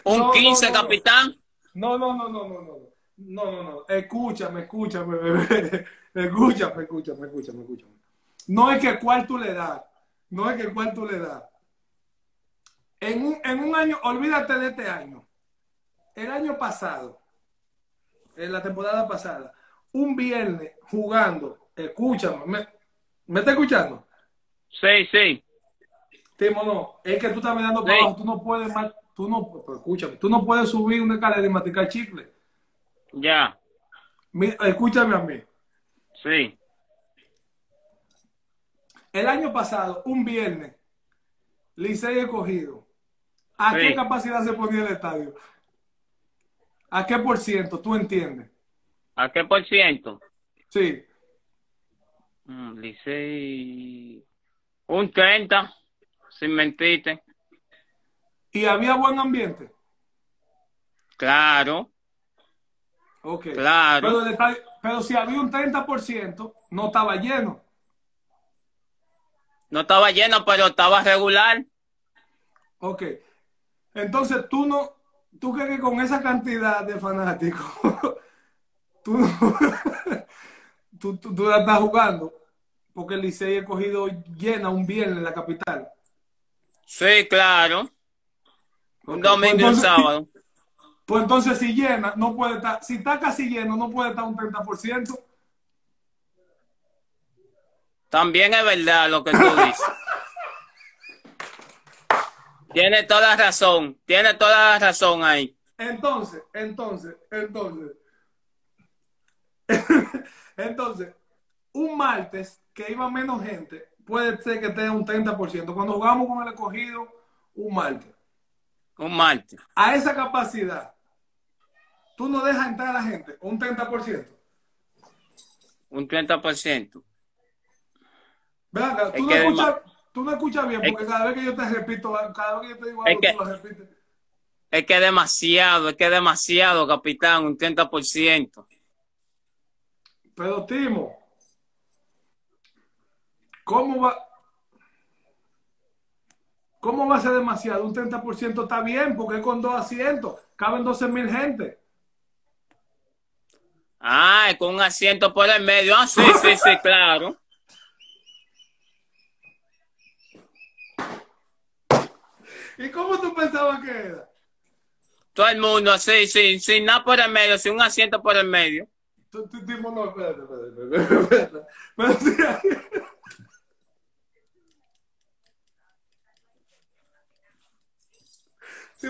Un No, no, 15, no, no. capitán. No, no, no, no, no, no. No, no, no. Escúchame, escúchame, bebé. Escúchame, escúchame, escúchame, escúchame. No es que cuál tú le das. No es que cuál tú le das. En un, en un año, olvídate de este año. El año pasado, en la temporada pasada, un viernes jugando, escúchame, ¿me, me está escuchando? Sí, sí. Timo, no, es que tú estás mirando para Sí. abajo, tú no puedes más, tú no, escúchame, tú no puedes subir una escalera y masticar chicle. Ya, escúchame a mí. sí. El año pasado, un viernes, Licey escogido. ¿A Sí. qué capacidad se ponía el estadio? ¿A qué por ciento? ¿Tú entiendes? ¿A qué por ciento? Sí. Mm, Licey. Un 30, sin mentirte. ¿Y había buen ambiente? Claro, Ok. Claro. Pero, el estadio- pero si había un 30%, no estaba lleno. no estaba lleno, pero estaba regular. Ok. Entonces tú no, tú crees que con esa cantidad de fanáticos, tú, no- tú, tú- tú la estás jugando, porque el Licey ha cogido llena un viernes en la capital. Sí, claro. Un domingo y un pues sábado. Pues entonces si llena, no puede estar, si está casi lleno, no puede estar un 30%. También es verdad lo que tú dices. Tiene toda la razón, tiene toda la razón ahí. Entonces, entonces, entonces, entonces, un martes que iba menos gente, puede ser que tenga un 30%. Cuando jugamos con el escogido, un martes. Un martes. A esa capacidad, tú no dejas entrar a la gente, un 30%. Un 30%. Ven acá, Es tú, no escuchas, tú no escuchas bien, es- porque cada vez que yo te repito, cada vez que yo te digo Es algo, que- tú lo repites. Es que es demasiado, es que es demasiado, capitán, un 30%. Pero Timo, ¿cómo va? ¿Cómo va a ser demasiado? Un 30% está bien, porque es con dos asientos, caben 12 mil gente. Ah, con un asiento por el medio. Ah, sí, sí, sí, claro. ¿Y cómo tú pensabas que era? Todo el mundo así, sin, sin nada por el medio, sin un asiento por el medio. Tú- tú- no, espérate, espérate, espérate, espérate. Sí,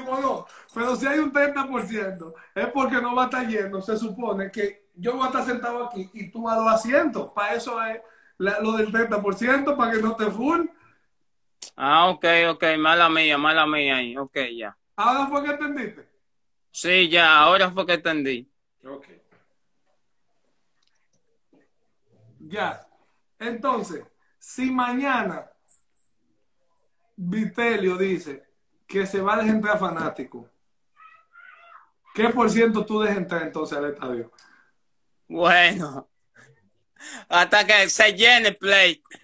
pero si hay un 30%, es porque no va a estar lleno. Se supone que yo voy a estar sentado aquí y tú a los asientos. Para eso es la- lo del 30%, para que no te full. Ah, ok, ok, mala mía, mala mía ahí. Ok, ya. Ahora fue que entendiste. Sí, ya, ahora fue que entendí. Ok. Ya. Entonces, si mañana Vitelio dice que se va a dejar entrar fanático, ¿qué por ciento tú dejas entrar entonces al estadio? Bueno, hasta que se llene el play.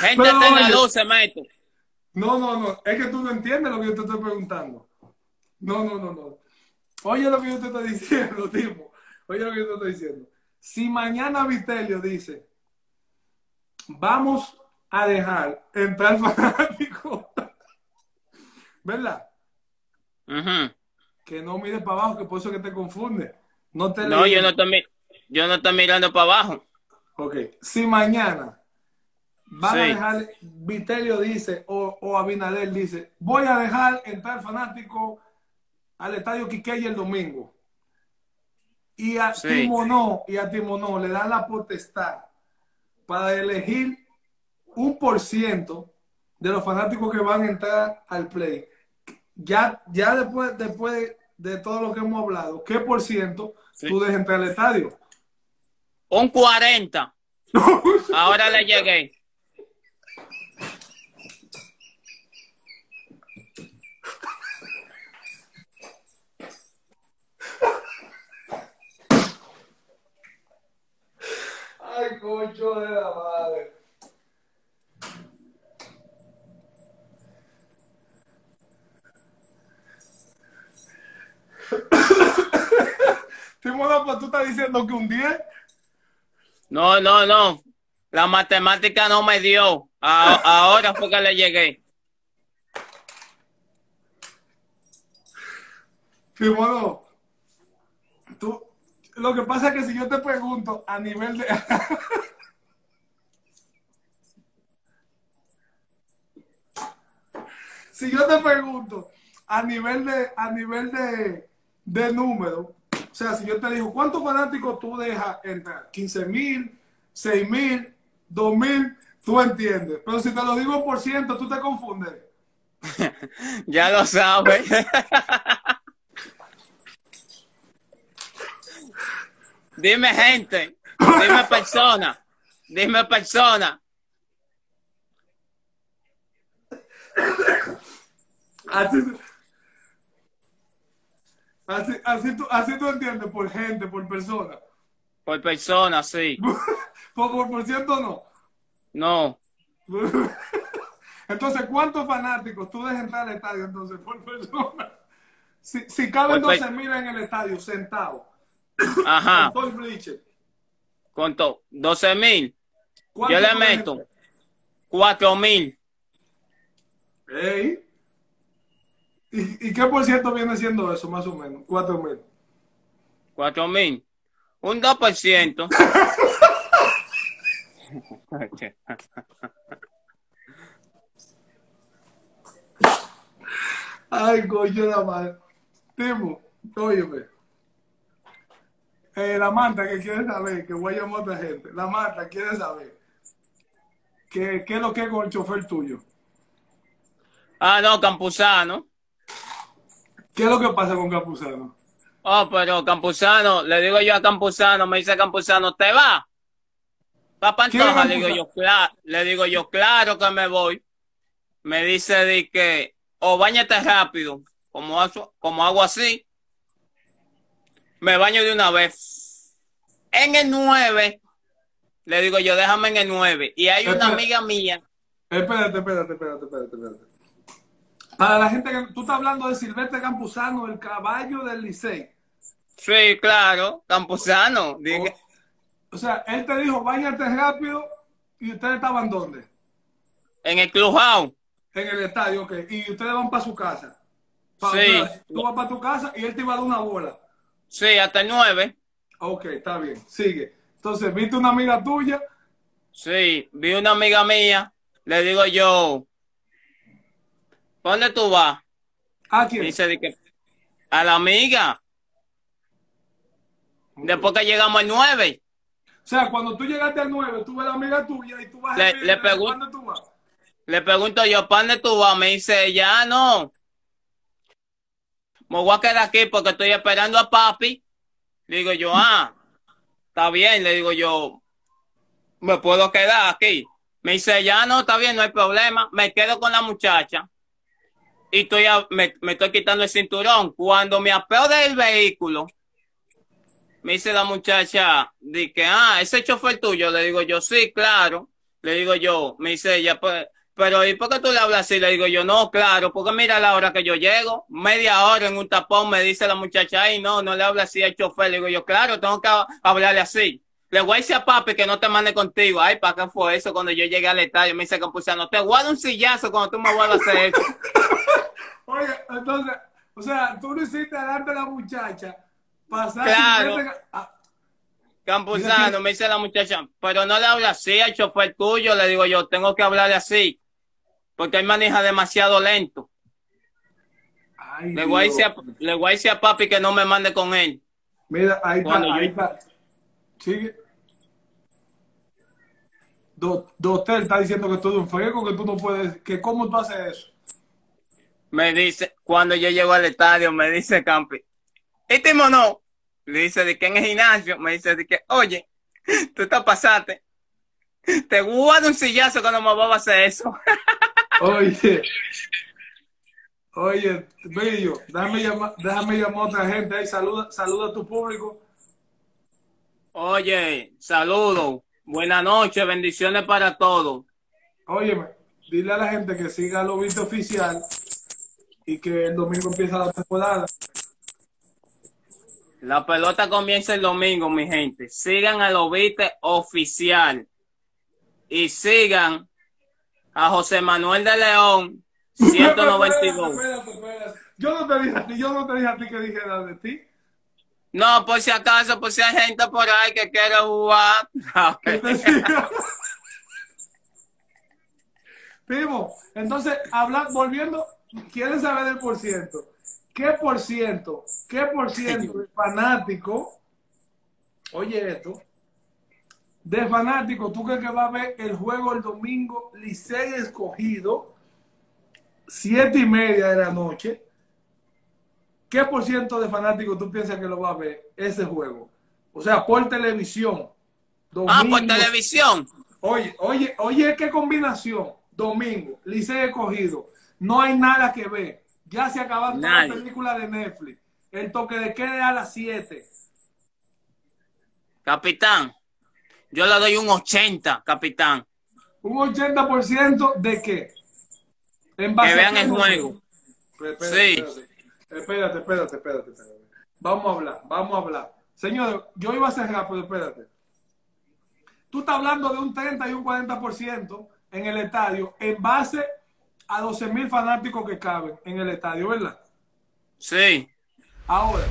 Gente de la luz se mete. No, no, no. Es que tú no entiendes lo que yo te estoy preguntando. No, no, no, no. Oye lo que yo te estoy diciendo, Timo. Oye lo que yo te estoy diciendo. Si mañana Vitelio dice, vamos a dejar entrar fanático, ¿verdad? Ujú. Que no mires para abajo, que por eso que te confunde. No te No, yo no, estoy, yo no estoy mirando para abajo. Ok. Si mañana van a dejar, Vitelio dice, o, o Abinader dice, voy a dejar entrar fanático al estadio Quiqueya el domingo. Y a Sí. Timonó, y a Timonó le dan la potestad para elegir un por ciento de los fanáticos que van a entrar al play. Ya, ya después, después de todo lo que hemos hablado, ¿qué por ciento Sí. tú dejas entrar al estadio? Un 40. Ahora le llegué. Ay, cocho de la madre. Pues tú estás diciendo que un 10. No, no, no. La matemática no me dio. A- ahora fue que le llegué. Timón, tú, lo que pasa es que si yo te pregunto a nivel de. si yo te pregunto a nivel de, a nivel de, de número, o sea, si yo te digo, ¿cuántos fanáticos tú dejas entrar? 15 mil, 6 mil, 2 mil, tú entiendes. Pero si te lo digo por ciento, tú te confundes. Ya lo sabes. Dime gente, dime persona, dime persona. Así, así, así, tú, así tú entiendes, por gente, por persona. Por persona, sí. Por, por, por ciento no. No, Entonces, ¿cuántos fanáticos tú dejas entrar al estadio entonces por persona? Si, si caben Por pe- 12 mil en el estadio, sentados, ajá. con todo el bleacher, ¿Cuánto? 12 mil. ¿cuánto Yo le meto entrar? 4 mil. Ey. ¿Y, ¿Y qué por ciento viene siendo eso, más o menos? 4 mil. 4 mil. Un 2%. Ay, coño la madre. Timo, óyeme. Eh, la Marta que quiere saber, que voy a llamar a otra gente. La Marta quiere saber que- qué es lo que es con el chofer tuyo. Ah, no, Campuzano. ¿Qué es lo que pasa con Capuzano? Oh, pero Campuzano, le digo yo a Campuzano, me dice Campuzano, ¿te va? ¿Va para ¿Quién es Antoja? Le digo Campuzano? yo, claro, le digo yo, claro que me voy. Me dice de que, o bañate rápido, como, hago- como hago así, me baño de una vez. En el 9, le digo yo, déjame en el 9. Y hay una amiga mía, Espérate, espérate, espérate, espérate, espérate. Para la gente que tú estás hablando de Silvestre Campuzano, el caballo del Licey. sí, claro, Campuzano, dije, O sea, él te dijo, váyate rápido y ustedes estaban dónde? en el Clubhouse. En el estadio, ok. Y ustedes van para su casa. Pa- Sí. Tú vas para tu casa y él te iba a dar una bola. Sí, hasta el 9. Ok, está bien. Sigue. Entonces, viste una amiga tuya. Sí, vi una amiga mía, le digo yo, ¿pa' ¿dónde tú vas? ¿A quién? Dice de que, a la amiga. Después que llegamos al 9, O sea, cuando tú llegaste al 9, tú ves a la amiga tuya y tú vas Le- a le pregun- ¿Dónde tú vas? le pregunto yo, ¿para dónde tú vas? Me dice, ya no. Me voy a quedar aquí porque estoy esperando a papi. Le digo yo, ah, está bien. Le digo yo, me puedo quedar aquí. Me dice, ya no, está bien, no hay problema. Me quedo con la muchacha. Y estoy a- me, me estoy quitando el cinturón. Cuando me apeo del vehículo, me dice la muchacha, de que, ah, ese chofer tuyo. Le digo yo, sí, claro. Le digo yo, me dice ella, pues, pero ¿y por qué tú le hablas así? Le digo yo, no, claro, porque mira la hora que yo llego, media hora en un tapón, me dice la muchacha, ay, no, no le habla así al chofer. Le digo yo, claro, tengo que hablarle así. Le voy a decir a papi que no te mande contigo. Ay, ¿para qué fue eso cuando yo llegué al estadio? Me dice Campuzano, te guardo un sillazo cuando tú me vuelvas a hacer eso. Oye, entonces, o sea, tú lo hiciste de la muchacha. Pasar Claro. Ah, Campuzano, me dice la muchacha, pero no le habla así al chofer tuyo. Le digo yo, tengo que hablarle así. Porque él maneja demasiado lento. ay, Le voy, a decir a, le voy a decir a papi que no me mande con él. Mira, ahí está, ahí está. Sigue. Do- Doctor está diciendo que tú eres un que tú no puedes, que cómo tú haces eso. Me dice, cuando yo llego al estadio, me dice Campi, este mono, le dice de que en el gimnasio, me dice de que, oye, tú te pasaste, te guardo un sillazo cuando me vas a hacer eso. Oye, oye, Bello, déjame llamar, déjame llamar a otra gente ahí, saluda, saluda a tu público. Oye, saludos, buenas noches, bendiciones para todos. Óyeme, dile a la gente que siga lo visto oficial y que el domingo empieza la temporada. La pelota comienza el domingo, mi gente. Sigan a Lobite Oficial. Y sigan a José Manuel de León, 192. Espérate, espérate. Yo no te dije a ti, yo no te dije a ti que dijera de ti. No, por si acaso, por si hay gente por ahí que quiere jugar. Entonces, habla, volviendo, quieren saber del por ciento. ¿Qué por ciento? ¿Qué por ciento fanático? Oye esto. De fanático, ¿tú crees que va a ver el juego el domingo Licey escogido? Siete y media de la noche. ¿Qué por ciento de fanáticos tú piensas que lo va a ver ese juego? O sea, por televisión. Ah, por televisión. Oye, oye, oye, qué combinación. Domingo, Licey escogido. No hay nada que ver. Ya se acabaron las películas de Netflix. El toque de queda a las 7. Capitán, yo le doy un 80, capitán. Un 80% de qué? En Que a vean el juego. Espérate, Sí. Espérate, espérate, espérate, espérate, espérate. Vamos a hablar, vamos a hablar. Señores, yo iba a cerrar, pero espérate. Tú estás hablando de un 30 y un 40% en el estadio en base a 12 mil fanáticos que caben en el estadio, ¿verdad? Sí. Ahora,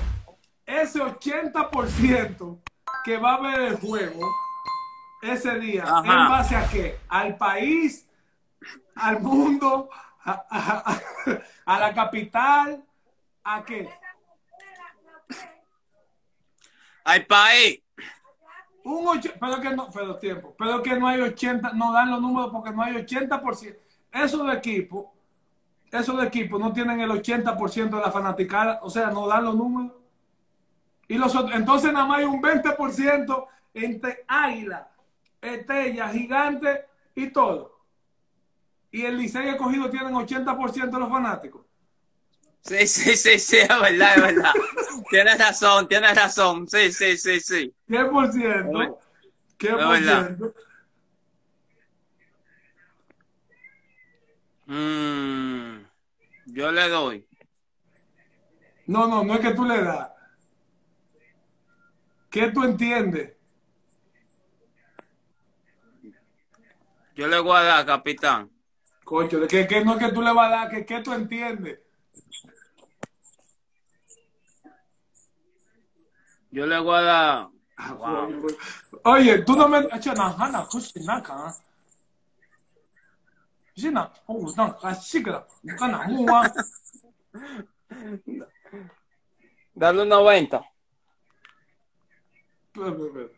ese 80% que va a ver el juego ese día, Ajá. ¿en base a qué? Al país, al mundo, a, a- a- a la capital, ¿a qué? Al país. Un och- pero que no, pero tiempo, pero que no hay 80, no dan los números porque no hay 80%. Esos de equipo, esos de equipo no tienen el 80% de la fanaticada, o sea, no dan los números. Y los otros, entonces nada más hay un 20% entre Águila, Estella, Gigante y todo. Y el Licey escogido tienen 80% de los fanáticos. Sí, sí, sí, sí, es verdad, es verdad. tienes razón, tienes razón. Sí, sí, sí, sí. ¿Qué por ciento? ¿Qué Es por ciento? Mm, yo le doy. No, no, no es que tú le das. ¿Qué tú entiendes? Yo le voy a dar, capitán. Cocho, que, que no es que tú le vas a dar, que, que tú entiendes. Yo le voy a dar. Oye, tú no me. Acho, na, hana, kushi, na, ka. Kushi, na, oh, ka, na, mu, wa. Dale un 90. Pero, pero, pero.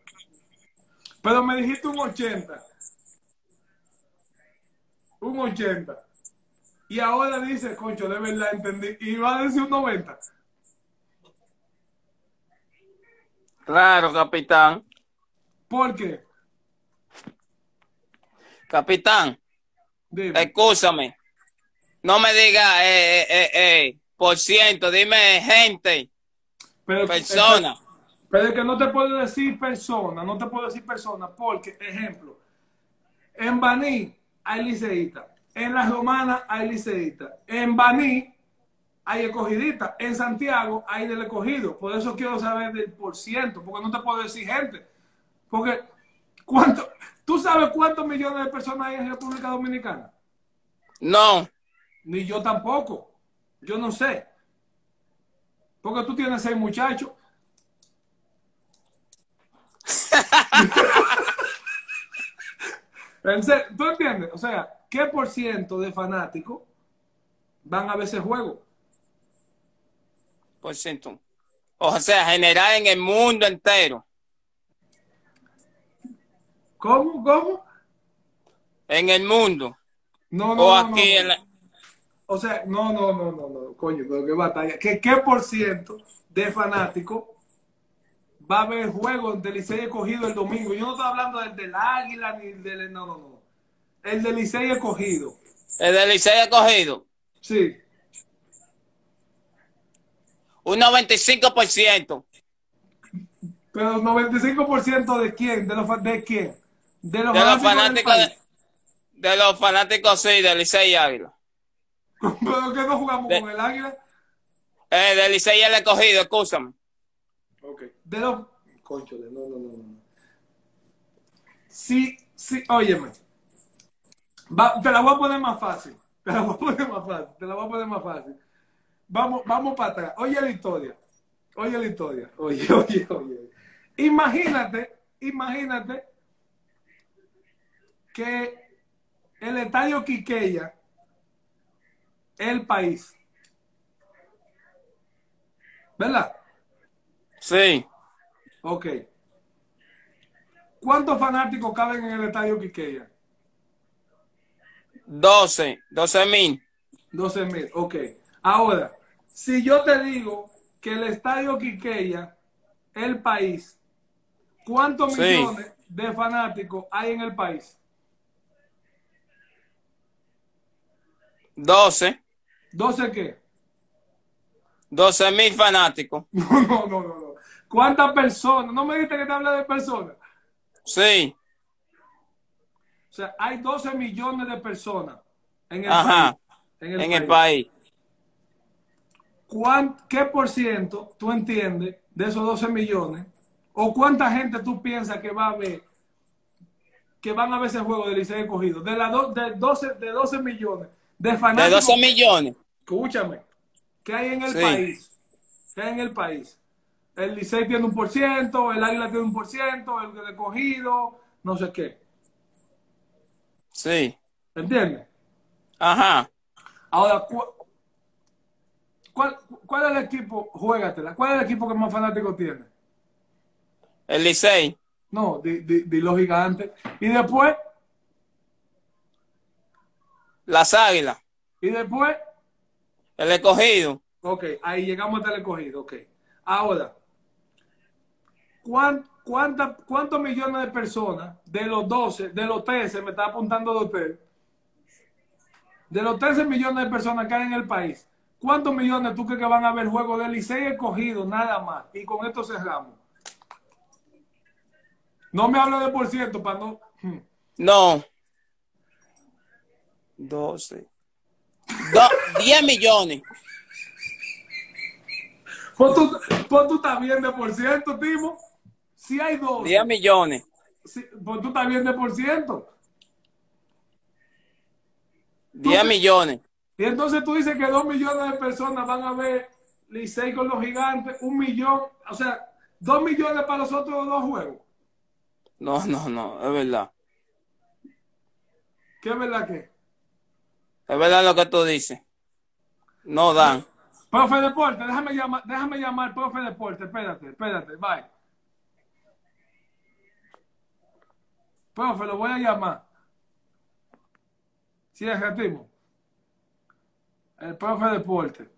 Pero me dijiste un 80. Un 80. Y ahora dice, concho, de verdad entendí. Y va a decir un 90. Claro, capitán. ¿Por qué? Capitán, Dime. escúchame. No me diga eh, eh, eh, por ciento, dime gente, Pero, persona. Pero es que no te puedo decir persona, no te puedo decir persona, porque, ejemplo, en Baní hay liceístas, en Las Romanas hay liceístas, en Baní hay escogidistas, en Santiago hay del escogido. Por eso quiero saber del por ciento, porque no te puedo decir gente. Porque, ¿cuánto? ¿tú sabes cuántos millones de personas hay en República Dominicana? No, Ni yo tampoco. Yo no sé. Porque tú tienes seis muchachos. ¿Tú entiendes? O sea, ¿qué por ciento de fanáticos van a ver ese juego? Por ciento. O sea, general en el mundo entero. ¿Cómo? ¿Cómo? En el mundo. No, no, O no, aquí no. en la... O sea, no, no, no, no, no, coño, pero qué batalla. ¿Qué, qué por ciento de fanáticos va a ver juegos del Licey escogido el domingo? Yo no estoy hablando del del Águila ni del... No, no, no. El del Licey escogido. El del Licey ha cogido Sí. Un 95%. Pero 95% de quién? ¿De los, de quién? De los De los fanáticos de, de los fanáticos, sí, del Licey y Águila. ¿Pero qué no jugamos De- con el Águila? Eh, del Licey y el escogido, escúchame. Ok. De los... Conchole, no, no, no, no. Sí, sí, óyeme. Va- te la voy a poner más fácil. Te la voy a poner más fácil. Te la voy a poner más fácil. Vamos, vamos para atrás. Oye la historia. Oye la historia. Oye, oye, oye. Imagínate, imagínate que el estadio Quiqueya el país. ¿Verdad? Sí. Ok. ¿Cuántos fanáticos caben en el estadio Quiqueya? 12, 12 mil. 12 mil, ok. Ahora, si yo te digo que el estadio Quiqueya, el país, ¿cuántos Sí. millones de fanáticos hay en el país? 12. ¿12 qué? 12 mil fanáticos. No, no, no, no. no. ¿Cuántas personas? No me dijiste que te habla de personas. Sí. O sea, hay 12 millones de personas en el Ajá. país. En el país. ¿Cuán- ¿Qué por ciento tú entiendes de esos 12 millones? ¿O cuánta gente tú piensas que va a ver, que van a ver ese juego de Licey escogido? De, la do- de, 12, de 12 millones de De fanáticos. 12 millones. Escúchame. ¿Qué hay en el Sí. país? ¿Qué hay en el país? El Licey tiene un por ciento, el Águila tiene un por ciento, el del escogido, no sé qué. Sí. ¿Entiendes? Ajá. Ahora, ¿cuál, ¿cuál es el equipo? Juégatela. ¿Cuál es el equipo que más fanáticos tiene? El Licey. No, di, di- di los gigantes. Y después, Las Águilas. y después, El escogido. ok, ahí llegamos hasta el escogido, ok. Ahora, ¿cuán- cuánta- ¿cuántos millones de personas de los 12, de los 13, me está apuntando de usted, de los 13 millones de personas que hay en el país, ¿cuántos millones tú crees que van a ver juego del Licey escogido nada más? Y con esto cerramos. No me hable de por ciento para no... hmm. No. 12. Do- 10 millones. Pues tú, pues tú estás bien de por ciento, Timo. Si hay dos, 10 millones. si- pues tú estás bien de por ciento. 10 millones. Y entonces tú dices que dos millones de personas van a ver Licey con los gigantes, un millón, o sea, dos millones para los otros dos juegos. No, no, no. Es verdad. ¿Qué es verdad que? Es verdad lo que tú dices. No dan. Profe Deporte, déjame llamar, déjame llamar, profe Deporte, espérate, espérate, bye. Profe, lo voy a llamar. Sí, es Timo. El profe Deporte.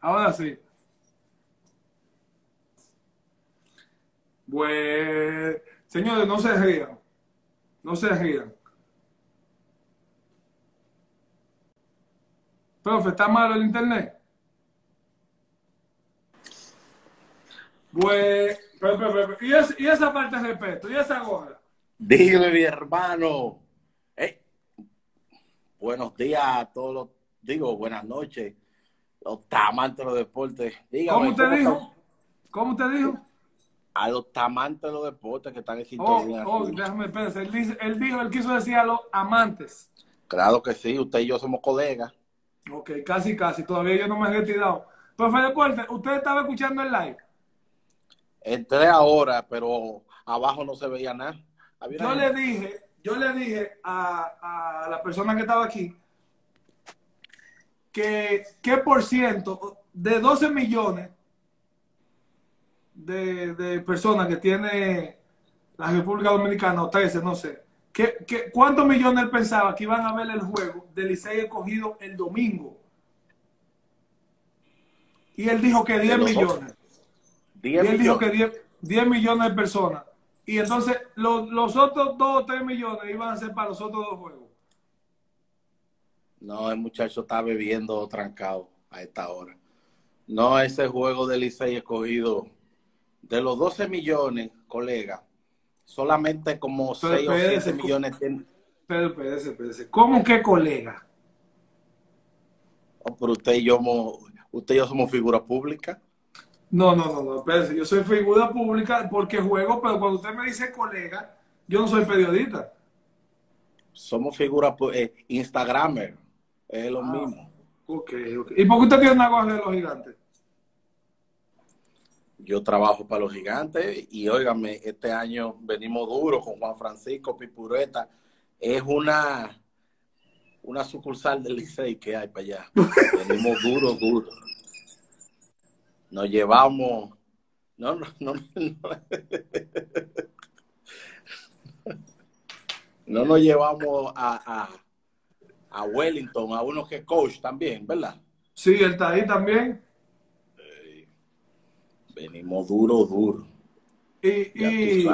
Ahora sí. Pues, señores, no se rían. No se rían. Profe, ¿está malo el internet? Pues, pero, pero, pero, ¿y, es- y esa parte de respeto? ¿Y esa gorra? Dime, mi hermano. Eh, buenos días a todos los, digo, buenas noches, los amantes de los deportes. Dígame, ¿Cómo usted ¿cómo dijo? ¿Cómo usted dijo? A los amantes de los deportes que están en Oh, sintonía. oh, déjame. Él, dice- él dijo, él quiso decir a los amantes. Claro que sí, usted y yo somos colegas. Ok, casi, casi. Todavía yo no me he retirado. Profe Deporte, ¿usted estaba escuchando el live? Entré ahora, pero abajo no se veía nada. Había Yo le dije, yo le dije a, a la persona que estaba aquí que qué por ciento de 12 millones de, de personas que tiene la República Dominicana, o 13, no sé, ¿qué, qué, cuántos millones él pensaba que iban a ver el juego del Licey escogido el domingo? Y él dijo que 10 los millones. 10 y él dijo que 10, 10 millones de personas. Y entonces los, los otros 2 o 3 millones iban a ser para los otros dos juegos. No, el muchacho está bebiendo trancado a esta hora. No, ese juego de Licey escogido, de los 12 millones, colega, solamente como Pero 6 o espérese, 7 millones tienen. Pero espérese, espérese. ¿Cómo que colega? Oh, pero usted y yo, usted y yo somos figuras públicas. No, no, no, no, espérese. Yo soy figura pública porque juego, pero cuando usted me dice colega, yo no soy periodista. Somos figuras eh, Instagramer. Es Ah. lo mismo. Ok, ok. ¿Y por qué usted tiene una gorra de los gigantes? Yo trabajo para los gigantes y óigame, este año venimos duro con Juan Francisco Pipureta es una, una sucursal del Licey que hay para allá. Venimos duro, duro. Nos llevamos. No, no, no. No, no nos llevamos a, a, a Wellington, a uno que es coach también, ¿verdad? Sí, él está ahí también. Venimos duro, duro. Y, y.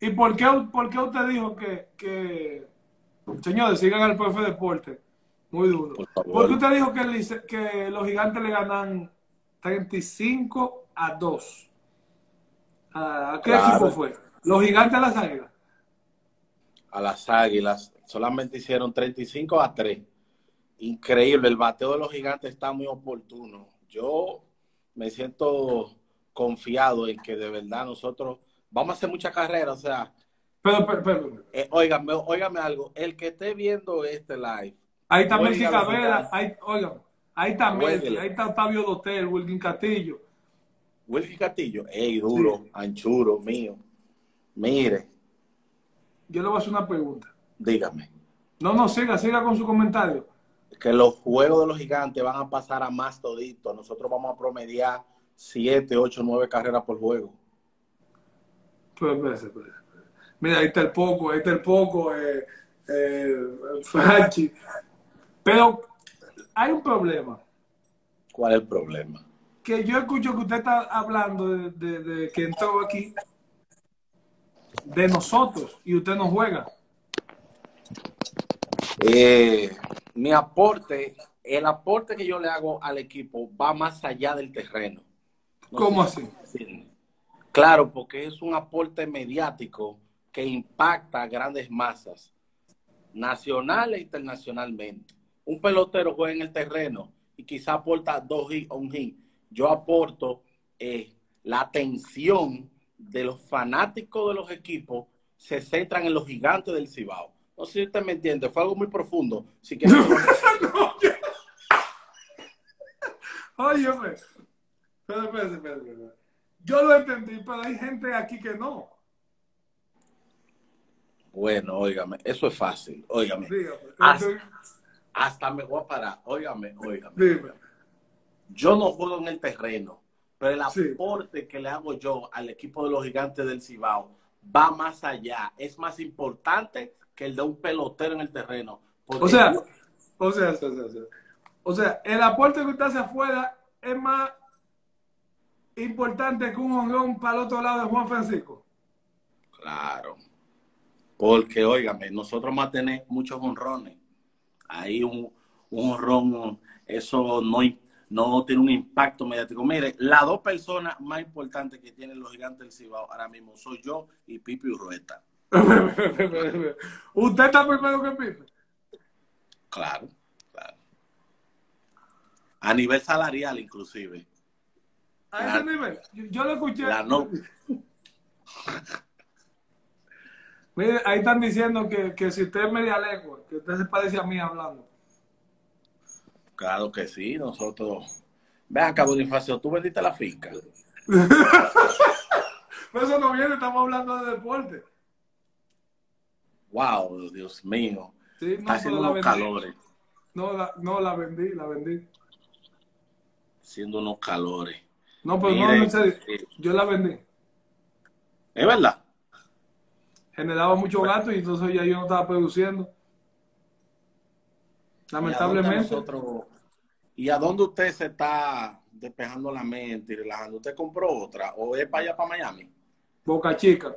¿y por, qué, por qué usted dijo que, que señores, sigan al profe Deporte? Muy duro. Por favor. ¿Por qué usted dijo que, el que los gigantes le ganan 35 a 2? ¿A qué Claro. equipo fue? Los gigantes a las águilas. a las Águilas. Solamente hicieron 35 a 3. Increíble, el bateo de los gigantes está muy oportuno. Yo me siento confiado en que de verdad nosotros vamos a hacer mucha carrera. O sea, Pero, pero, pero, eh, óigame, óigame algo. El que esté viendo este live, ahí está los Cabrera, ahí, oigan, ahí está Jueguele. ahí está Octavio Dotel, Wilkin Castillo. Wilkie Castillo, ey, duro, anchuro, mío. Mire, Yo le voy a hacer una pregunta. dígame, No, no, siga, siga con su comentario. que los juegos de los gigantes van a pasar a más toditos. Nosotros vamos a promediar 7, 8, 9 carreras por juego. Pues, espérese, espérese. Mira, ahí está el poco, ahí está el poco, eh, eh, Franchi. Pero hay un problema. ¿Cuál es el problema? Que yo escucho que usted está hablando de, de- de que entró aquí de nosotros y usted no juega. Eh, mi aporte, el aporte que yo le hago al equipo va más allá del terreno. No ¿Cómo así? Claro, porque es un aporte mediático que impacta a grandes masas, nacional e internacionalmente. Un pelotero juega en el terreno y quizá aporta dos hits o un hit. Yo aporto eh, la atención de los fanáticos de los equipos se centran en los gigantes del Cibao. No sé si usted me entiende, fue algo muy profundo. Si quiere, Oye, hombre. Espérate, espérate, espérate, espérate. Yo lo entendí, pero hay gente aquí que no. bueno, óigame, eso es fácil, óigame. Dígame. Hasta, me voy a parar, óigame, óigame. Yo no juego en el terreno, pero el Sí. aporte que le hago yo al equipo de los gigantes del Cibao va más allá, es más importante que el de un pelotero en el terreno. O sea, yo- o sea, o sea, o sea, o sea. O sea, el aporte que usted hace afuera es más importante que un honrón para el otro lado de Juan Francisco. Claro. Porque, óigame, nosotros vamos a tener muchos honrones. Ahí un, un honrón, eso no, no tiene un impacto mediático. Mire, las dos personas más importantes que tienen los gigantes del Cibao ahora mismo soy yo y Pipi Urrueta. ¿Usted está primero que Pipe? Claro, claro. A nivel salarial, inclusive. A La- ese nivel. Yo, yo lo escuché. La no, Mire, ahí están diciendo que, que si usted es media lengua, que usted se parece a mí hablando. claro que sí, nosotros. Vean acá, Bonifacio, tú vendiste la finca. Pero eso no viene, estamos hablando de deporte. Wow, Dios mío. Sí, Está no, haciendo pero la vendí. calores. No la, no, la vendí, la vendí. Haciendo unos calores. No, pero Mire, no, en serio, eh, yo la vendí. Es verdad. Generaba mucho gato y entonces ya yo no estaba produciendo. ¿Y a dónde Lamentablemente. nosotros- ¿Y a dónde usted se está despejando la mente y relajando? ¿Usted compró otra o es para allá, para Miami? Boca Chica.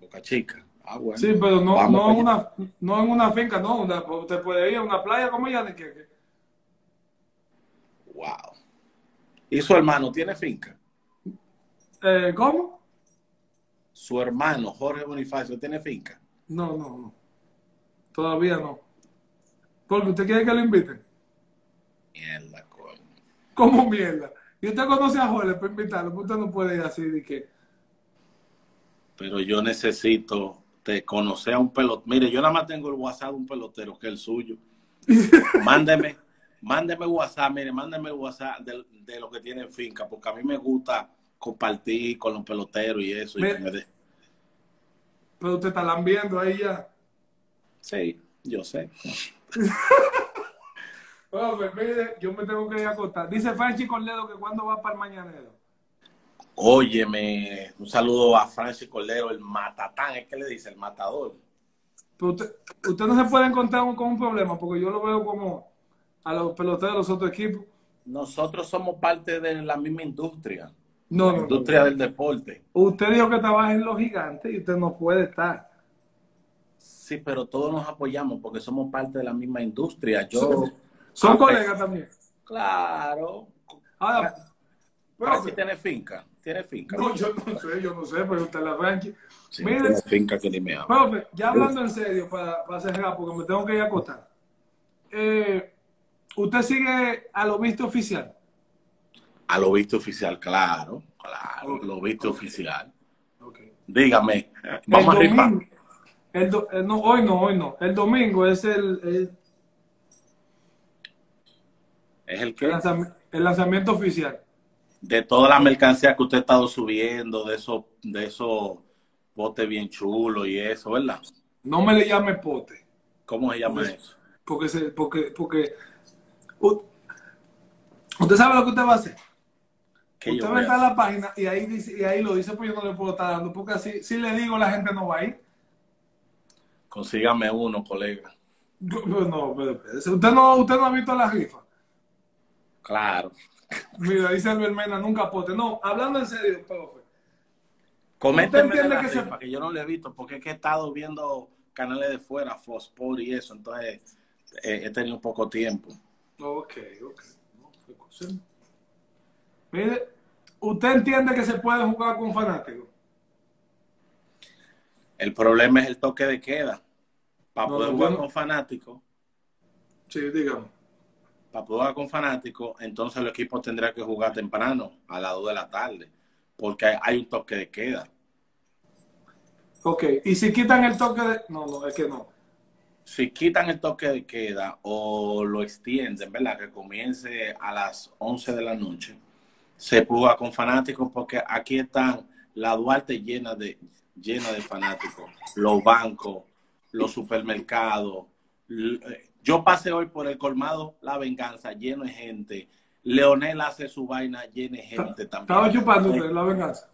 Boca Chica. Ah, bueno. Sí, pero no, Vamos no, en una, no en una finca, no. una- usted puede ir a una playa como de que. Wow. ¿Y su hermano tiene finca? Eh, ¿Cómo? Su hermano, Jorge Bonifacio, tiene finca. No, no, no. Todavía no. Porque usted quiere que lo inviten. Mierda, coño. ¿Cómo mierda? Y usted conoce a Jorge para invitarlo, pero usted no puede ir así de que. Pero yo necesito de conocer a un pelotero. Mire, yo nada más tengo el WhatsApp de un pelotero, que es el suyo. mándeme, mándeme WhatsApp, mire, mándeme WhatsApp de, de lo que tienen finca, porque a mí me gusta compartir con los peloteros y eso. y Mire. que me dé- Pero usted está lambiendo ahí ya. Sí, yo sé. Bueno, pues mire, yo me tengo que ir a acostar. Dice Franchi Corledo que cuando va para el mañanero. Óyeme, un saludo a Francis Cordero, el matatán, es que le dice, el matador. Pero usted, usted no se puede encontrar un- con un problema, porque yo lo veo como a los peloteros de los otros equipos. Nosotros somos parte de la misma industria, No, la no, no. industria del deporte. Usted dijo que trabaja en los gigantes y usted no puede estar. Sí, pero todos nos apoyamos porque somos parte de la misma industria. Yo, Son- Son colegas también. Claro. Ahora, Francis tiene finca, tiene finca. no, yo no sé, yo no sé, pregúntale a Franchi. Sí, Mire, tiene finca que ni me habla. profe, ya hablando en serio, para, para cerrar, porque me tengo que ir a acostar. Eh, ¿Usted sigue a lo visto oficial? A lo visto oficial, claro, claro, lo visto oficial. Dígame, vamos a el domingo, el do- eh, no, hoy no, hoy no. El domingo es el, el, Es el lanzami- el lanzamiento oficial. de toda la mercancía que usted ha estado subiendo, de esos, de esos botes bien chulos y eso, ¿verdad? No me le llame pote. ¿Cómo se llama Porque- eso? Porque, se, porque, porque usted sabe lo que usted va a hacer. ¿Qué Usted yo entrar a la página y ahí, dice, y ahí lo dice, pues yo no le puedo estar dando, porque así, si le digo, la gente no va a ir. Consígame uno, colega. Yo- no, pero usted no, usted no ha visto la rifa. Claro. Mira, dice Albert Mena, nunca pote. No, hablando en serio, profe. Coménteme de la que se- rifa, que yo no lo he visto, porque es que he estado viendo canales de fuera, Fosport y eso, entonces eh, he tenido poco tiempo. Ok, ok. No. Mire, ¿usted entiende que se puede jugar con fanáticos? El problema es el toque de queda. Para No, poder jugar con fanáticos, Sí, dígame. para poder jugar con fanáticos, entonces el equipo tendrá que jugar temprano, a las 2 de la tarde, porque hay, hay un toque de queda. Ok, y si quitan el toque de... No, no, es que no. Si quitan el toque de queda o lo extienden, ¿verdad? Que comience a las 11 de la noche, se jugar con fanáticos porque aquí están la Duarte llena de, llena de fanáticos, los bancos, los supermercados. Eh, Yo pasé hoy por el colmado La Venganza, lleno de gente. Leonel hace su vaina, llena de gente también. Estaba chupando usted la venganza.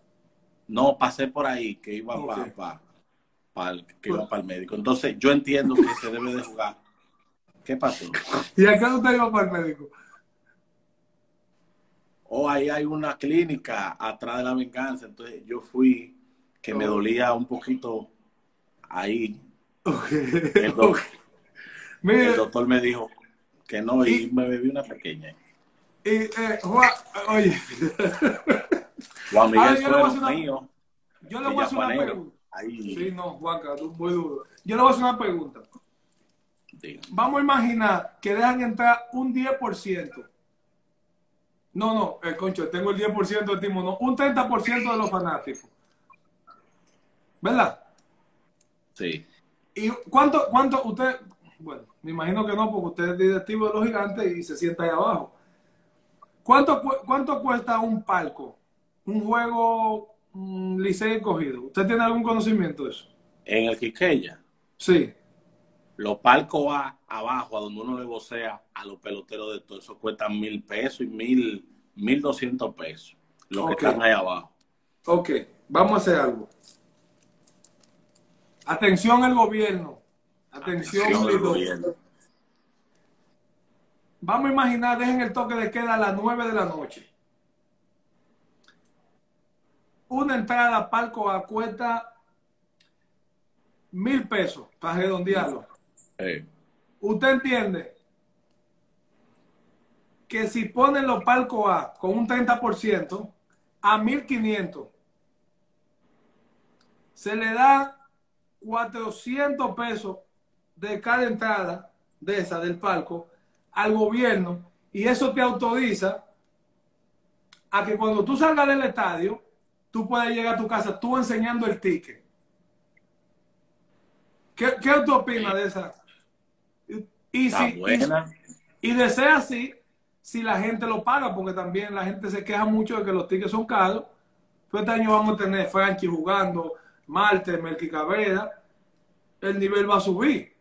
No, pasé por ahí, que iba Ok. para el, que iba para el médico. Entonces, yo entiendo que se debe de jugar. ¿Qué pasó? ¿Y a qué usted iba para el médico? O ahí hay una clínica atrás de la venganza. Entonces, yo fui, que me Oh. dolía un poquito ahí. El, doc- Mire, el doctor me dijo que no, y me bebí una pequeña. y, eh, Juan, oye, Juan Miguel yo le voy a mío. yo le voy a hacer una pregunta. Ahí, Sí, no, Juanca, tú muy duro. Yo le voy a hacer una pregunta. Vamos a imaginar que dejan entrar un 10%. No, no, el concho, tengo el 10% de timo, no, un 30% de los fanáticos. ¿Verdad? Sí. ¿Y cuánto, cuánto usted, bueno, me imagino que no, porque usted es directivo de los gigantes y se sienta ahí abajo. ¿Cuánto, cu- cuánto cuesta un palco? Un juego mm, Licey cogido. ¿Usted tiene algún conocimiento de eso? En el Quiqueya, Sí. Los palcos a- abajo, a donde uno le vocea a los peloteros de todo eso, cuestan mil pesos y mil, mil doscientos pesos. Los que están ahí abajo. Ok, vamos a hacer algo. Atención al gobierno. Atención, Atención al gobierno. Vamos a imaginar, dejen el toque de queda a las 9 de la noche. Una entrada palco a cuesta mil pesos para redondearlo. ¿Usted entiende que si ponen los palcos A con un 30% a 1500, se le da 400 pesos de cada entrada de esa del palco al gobierno y eso te autoriza a que cuando tú salgas del estadio, tú puedas llegar a tu casa tú enseñando el ticket. ¿Qué, qué tú opinas de esa? Y si, y, y de ser así, si la gente lo paga, porque también la gente se queja mucho de que los tickets son caros, pues este año vamos a tener Frankie jugando, Marte, Melqui Cabrera, el nivel va a subir.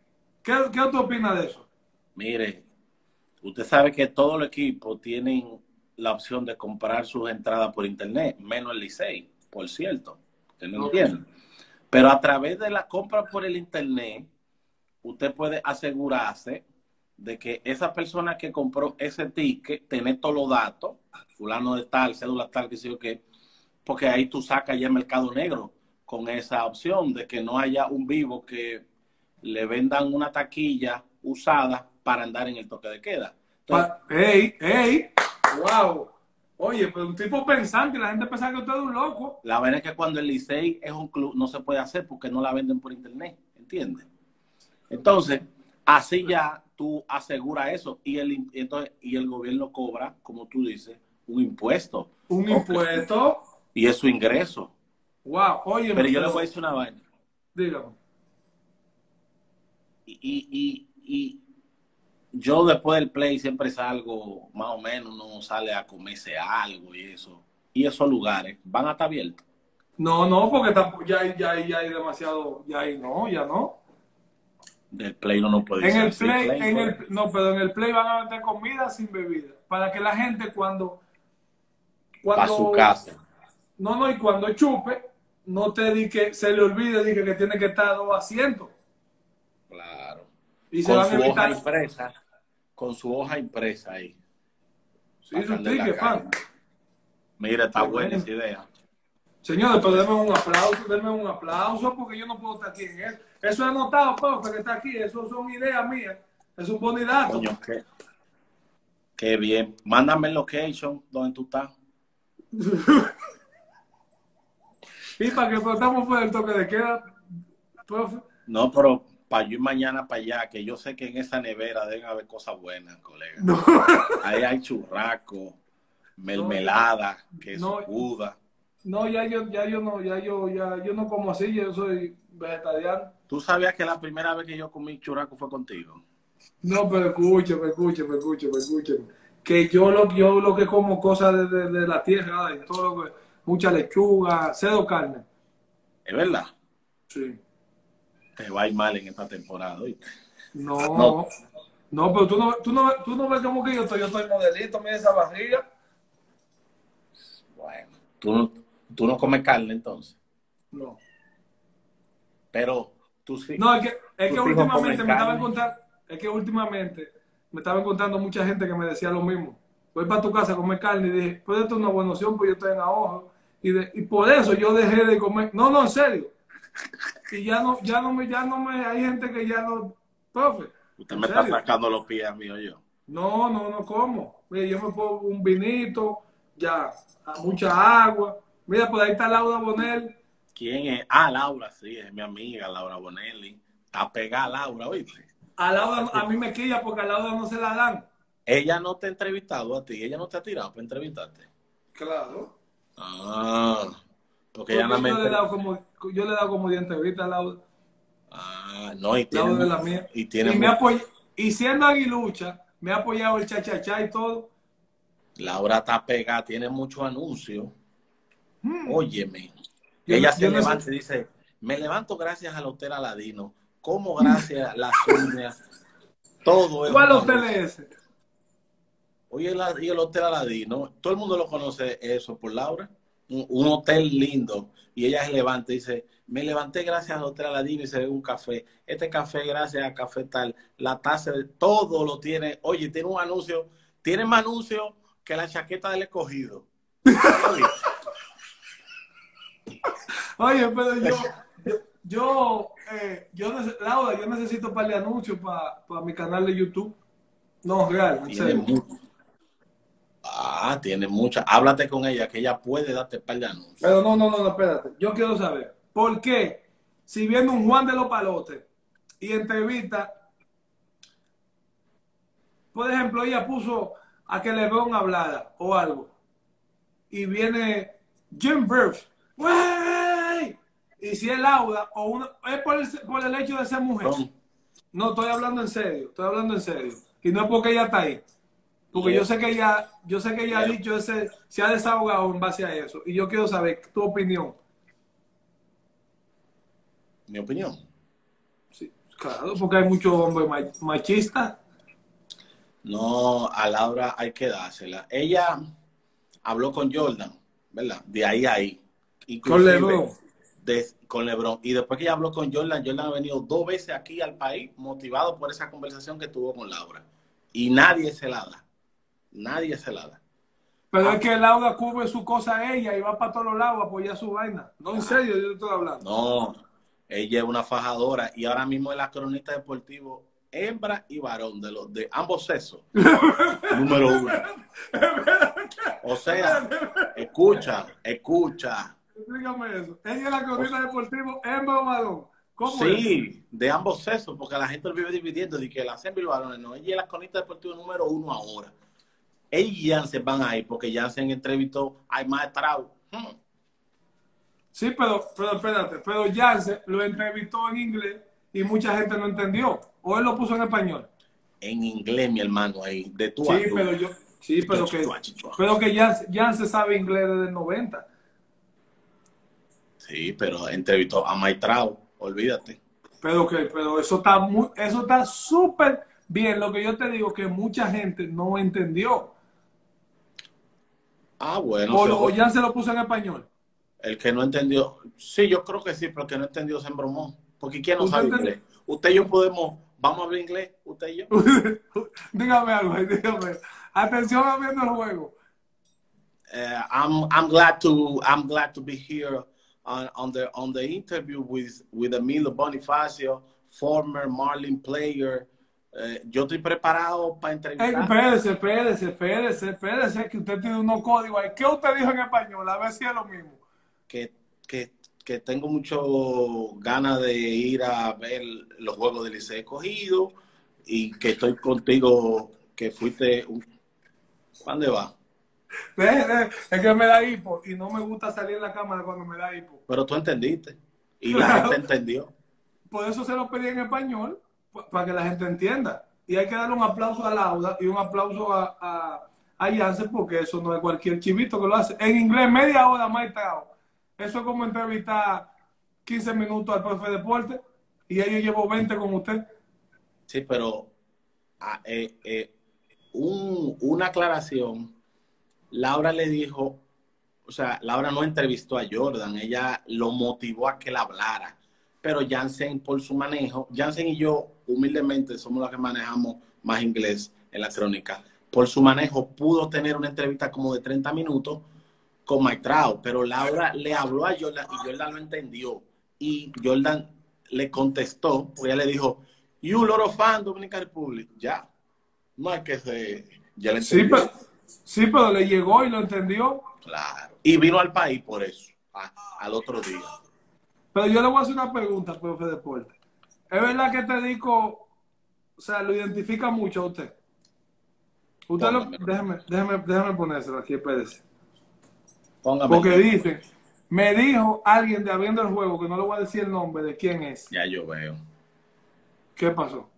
¿Qué, qué usted opina de eso? Mire, usted sabe que todos los equipos tienen la opción de comprar sus entradas por internet, menos el Licey, por cierto, que no entiende. Pero a través de la compra por el internet, usted puede asegurarse de que esa persona que compró ese ticket tiene todos los datos, fulano de tal, cédula tal, que sé yo qué, porque ahí tú sacas ya el mercado negro con esa opción de que no haya un vivo que le vendan una taquilla usada para andar en el toque de queda. Entonces, ¡Ey, ey! ¡Wow! Oye, pero un tipo pensante, la gente pensaba que usted es un loco. La verdad es que cuando el Licey es un club no se puede hacer porque no la venden por internet, ¿entiendes? Entonces, así ya tú aseguras eso y el, entonces, y el gobierno cobra, como tú dices, un impuesto. Un impuesto. Y es su ingreso. ¡Wow! Oye, Pero yo le voy a decir una vaina. Dígame. Y, y, y, y yo después del play siempre salgo, más o menos, uno sale a comerse algo y eso. Y esos lugares van a estar abiertos. No, no, porque tampoco- ya, hay- ya, hay- ya hay demasiado, ya hay, no, ya no. Del play uno no puede En el play, play, en el, no, pero en el play van a vender comida sin bebida. Para que la gente cuando, cuando su casa. No, no, y cuando chupe, no te di que se le olvide di que, tiene que estar a dos asientos. Claro. Y se con van a su hoja evitar. impresa, con su hoja impresa ahí. Sí, su ticket, pan. Mira, está buena esa idea. Señores, pero denme un aplauso, denme un aplauso, porque yo no puedo estar aquí en eso. Eso es anotado, profe, que está aquí. Eso son ideas mías. Es un bonidato. Coño, qué, qué bien. Mándame el location donde tú estás. Y para que estamos fuera del toque de queda, profe. No, pero para yo ir mañana para allá, que yo sé que en esa nevera deben haber cosas buenas, colega. No. Ahí hay churraco, mermelada, queso No. Buda. No, ya yo, ya yo no, ya yo, ya yo no como así, yo soy vegetariano. ¿Tú sabías que la primera vez que yo comí churraco fue contigo? No, pero escúcheme, escúcheme, escúcheme, escúcheme. Que yo lo, yo lo que como cosas de, de- de la tierra, y todo lo que, mucha lechuga, cedo carne. ¿Es verdad? Sí. Te va a ir mal en esta temporada, ¿oíste? No, No. no, pero tú no, tú no, tú no ves como que yo estoy, yo estoy modelito, mira esa barriga. Bueno, tú, no- tú no comes carne entonces. No. Pero tú sí. No, es que, es que últimamente me estaban contando, es que últimamente me estaban contando mucha gente que me decía lo mismo. Voy para tu casa a comer carne y dije, pues esto es una buena opción, pues yo estoy en ahorro. Y, de- y por eso yo dejé de comer. No, no, en serio. Y ya no, ya no me, ya no me, hay gente que ya no, profe. Usted ¿en me está serio? sacando los pies a mí o yo. No, no, no como. Mira, yo me pongo un vinito, ya, mucha agua. Mira, por ahí está Laura Bonel. ¿Quién es? Ah, Laura, sí, es mi amiga, Laura Bonelli. Está pegada Laura, ¿oíste? A Laura, a mí me quilla porque a Laura no se la dan. Ella no te ha entrevistado a ti, ella no te ha tirado para entrevistarte. Claro. Ah, porque ella no me yo, le he dado como, yo le he dado como de entrevista a Laura. Ah, no, y tiene, Laura de la mía. y tiene y, me apoy- y siendo aguilucha, me ha apoyado el chachachá y todo. Laura está pegada, tiene muchos anuncios. Óyeme. Yo ella se no levanta sé- y dice, me levanto gracias al Hotel Aladino. Como gracias a las uñas. Todo es ¿Cuál hotel es ese? Oye, el, y el Hotel Aladino, todo el mundo lo conoce eso por Laura. Un, un hotel lindo. Y ella se levanta y dice, me levanté gracias al Hotel Aladino y se ve un café. Este café gracias a Café Tal. La taza, de todo lo tiene. Oye, tiene un anuncio. Tiene más anuncio que la chaqueta del escogido. Oye, pero yo, yo, yo, eh, yo Laura, yo necesito un par de anuncios para mi canal de YouTube. No, real, en serio. Ah, tiene mucha. Háblate con ella, que ella puede darte par de anuncios. Pero no, no, no, no, espérate. Yo quiero saber, ¿por qué si viene un Juan de los Palotes y entrevista, por ejemplo, ella puso a que Lebron hablara o algo, y viene Jim Burns, ¡wey! Y si es Laura o una, es por el, por el hecho de ser mujer. No, estoy hablando en serio, estoy hablando en serio. Y no es porque ella está ahí. Porque Yeah. yo sé que ella, yo sé que ella ha dicho ese, se ha desahogado en base a eso. Y yo quiero saber tu opinión. mi opinión. Claro, porque hay muchos hombres ma- machistas. No, a Laura hay que dársela. Ella habló con Jordan, ¿verdad? De ahí a ahí. Con LeBron. de- con LeBron. Y después que ella habló con Jordan, Jordan ha venido dos veces aquí al país motivado por esa conversación que tuvo con Laura. Y nadie se la da. Nadie se la da. Pero es que Laura cubre su cosa a ella y va para todos los lados a apoyar su vaina. No, en serio, yo te estoy hablando. No, ella es una fajadora y ahora mismo es la cronista deportivo hembra y varón de los de ambos sexos. Número uno. O sea, escucha, escucha. Explícame eso. Ella es la cronista deportiva hembra o varón. ¿Cómo es? Sí, de ambos sexos, porque la gente lo vive dividiendo, de que la hembra y varones no. Ella es la cronista deportiva número uno ahora. Ella y Jansen van ahí porque Jansen entrevistó a Maestrao. Hmm. Sí, pero, pero espérate, pero Jansen lo entrevistó en inglés y mucha gente no entendió. O él lo puso en español. En inglés, mi hermano, ahí, de a Sí, pero yo, sí, pero que, pero que Jansen sabe inglés desde el 90. Sí, pero entrevistó a Maestrao, olvídate. Pero que, pero eso está muy, eso está súper bien. Lo que yo te digo que mucha gente no entendió. Ah, bueno. O, se- o Jansen lo puso en español. El que no entendió, sí, yo creo que sí, pero el que no entendió se embromó. Porque ¿quién no ¿Usted sabe entendió? inglés? Usted y yo podemos, vamos a hablar inglés, usted y yo. dígame algo, dígame. Atención a viendo el juego. Uh, I'm I'm glad to I'm glad to be here on, on the on the interview with with Emilio Bonifacio, former Marlin player. Eh, yo estoy preparado para entrevistar. espérese, espérese, espérese, espérese, que usted tiene unos códigos ahí. ¿Qué usted dijo en español? A ver si es lo mismo. que, que, que tengo mucho ganas de ir a ver los juegos del Liceo Cogido y que estoy contigo, que fuiste... un- ¿Dónde va? Es que me da hipo y no me gusta salir en la cámara cuando me da hipo. Pero tú entendiste y la gente entendió. Por eso se lo pedí en español, pa- para que la gente entienda. Y hay que darle un aplauso a Laura y un aplauso a, a, a Jansen, porque eso no es cualquier chivito que lo hace. En inglés, media hora más trao. Eso es como entrevistar 15 minutos al profe de deporte y ya yo llevo 20 con usted. Sí, pero ah, eh, eh, un- una aclaración. Laura le dijo, o sea, Laura no entrevistó a Jordan, ella lo motivó a que él hablara. Pero Jansen, por su manejo, Jansen y yo, humildemente, somos los que manejamos más inglés en la crónica. Por su manejo, pudo tener una entrevista como de 30 minutos con Mike Trout, pero Laura le habló a Jordan y Jordan lo entendió. Y Jordan le contestó, porque ella le dijo, You loro fan Dominican Republic. Ya. No es que se. Ya le Sí entendió. pero, sí, pero le llegó y lo entendió. Claro. Y vino al país por eso, a- al otro día. Pero yo le voy a hacer una pregunta, profe de deporte. ¿Es verdad que te digo, o sea, lo identifica mucho a usted? Usted lo, déjeme, déjeme, déjeme ponérselo aquí, espérese. Póngame. Porque dice, me dijo alguien de abriendo el juego, que no le voy a decir el nombre de quién es. Ya yo veo. ¿Qué pasó?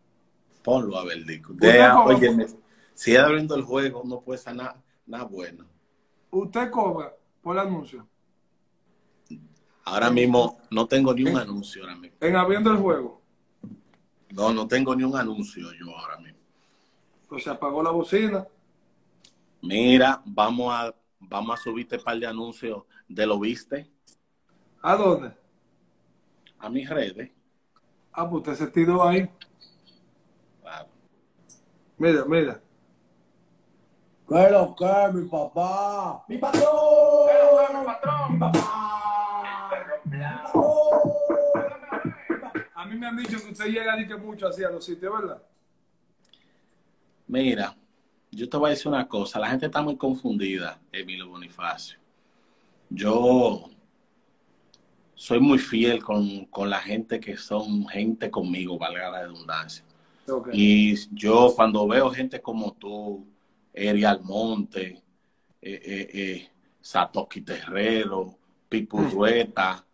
Ponlo a ver, cobra- óyeme, si es abriendo el juego, no puede ser nada nada bueno. Usted cobra por el anuncio Ahora mismo no tengo ni un anuncio ahora mismo. en abriendo el juego. No, no tengo ni un anuncio yo ahora mismo. O sea, apagó la bocina. Mira, vamos a, vamos a subirte un par de anuncios de lo viste ¿A dónde? a mis redes. Ah, pues usted se tiró ahí. Claro. Mira, mira. ¿Qué es lo que, mi papá? ¡Mi patrón! mi patrón! ¡Mi A mí me han dicho que usted llega y que mucho así a los sitios, ¿verdad? Mira, yo te voy a decir una cosa. La gente está muy confundida, Emilio Bonifacio. Yo soy muy fiel con, con la gente que son gente conmigo, valga la redundancia. Y yo cuando veo gente como tú, Eri Almonte, eh, eh, eh, Satoshi Terrero, Pipo Mm. Rueta,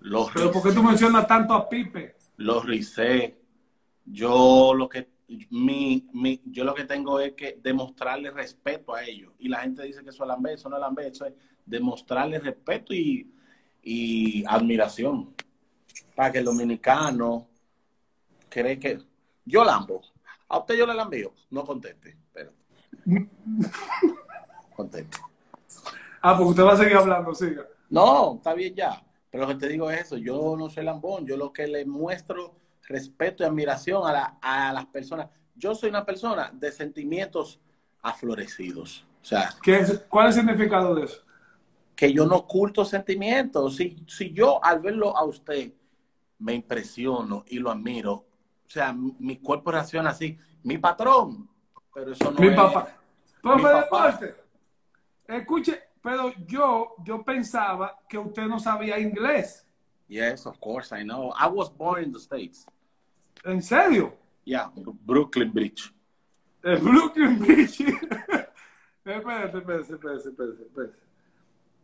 los Pero ¿por qué tú mencionas tanto a Pipe? los Ricé, yo lo que mi, mi, yo lo que tengo es que demostrarle respeto a ellos. Y la gente dice que eso es lambé, eso no es lambé, eso es demostrarle respeto y, y admiración. para que el dominicano cree que yo lambo. A usted yo le lambeo. No conteste. Conteste. Ah, pues usted va a seguir hablando, siga. No, está bien ya. Pero lo que te digo es eso. Yo no soy lambón. Yo lo que le muestro respeto y admiración a, la- a las personas. Yo soy una persona de sentimientos aflorecidos. O sea, ¿Qué es- ¿Cuál es el significado de eso? que yo no oculto sentimientos. Si, si yo al verlo a usted me impresiono y lo admiro, o sea, mi, mi cuerpo reacciona así. Mi patrón, pero eso no Mi es. papá. Profe deporte, escuche, pero yo, yo pensaba que usted no sabía inglés. Yes, of course, I know. I was born in the States. ¿En serio? Yeah, Brooklyn Bridge. El Brooklyn Bridge. espérate, espérate, espérate.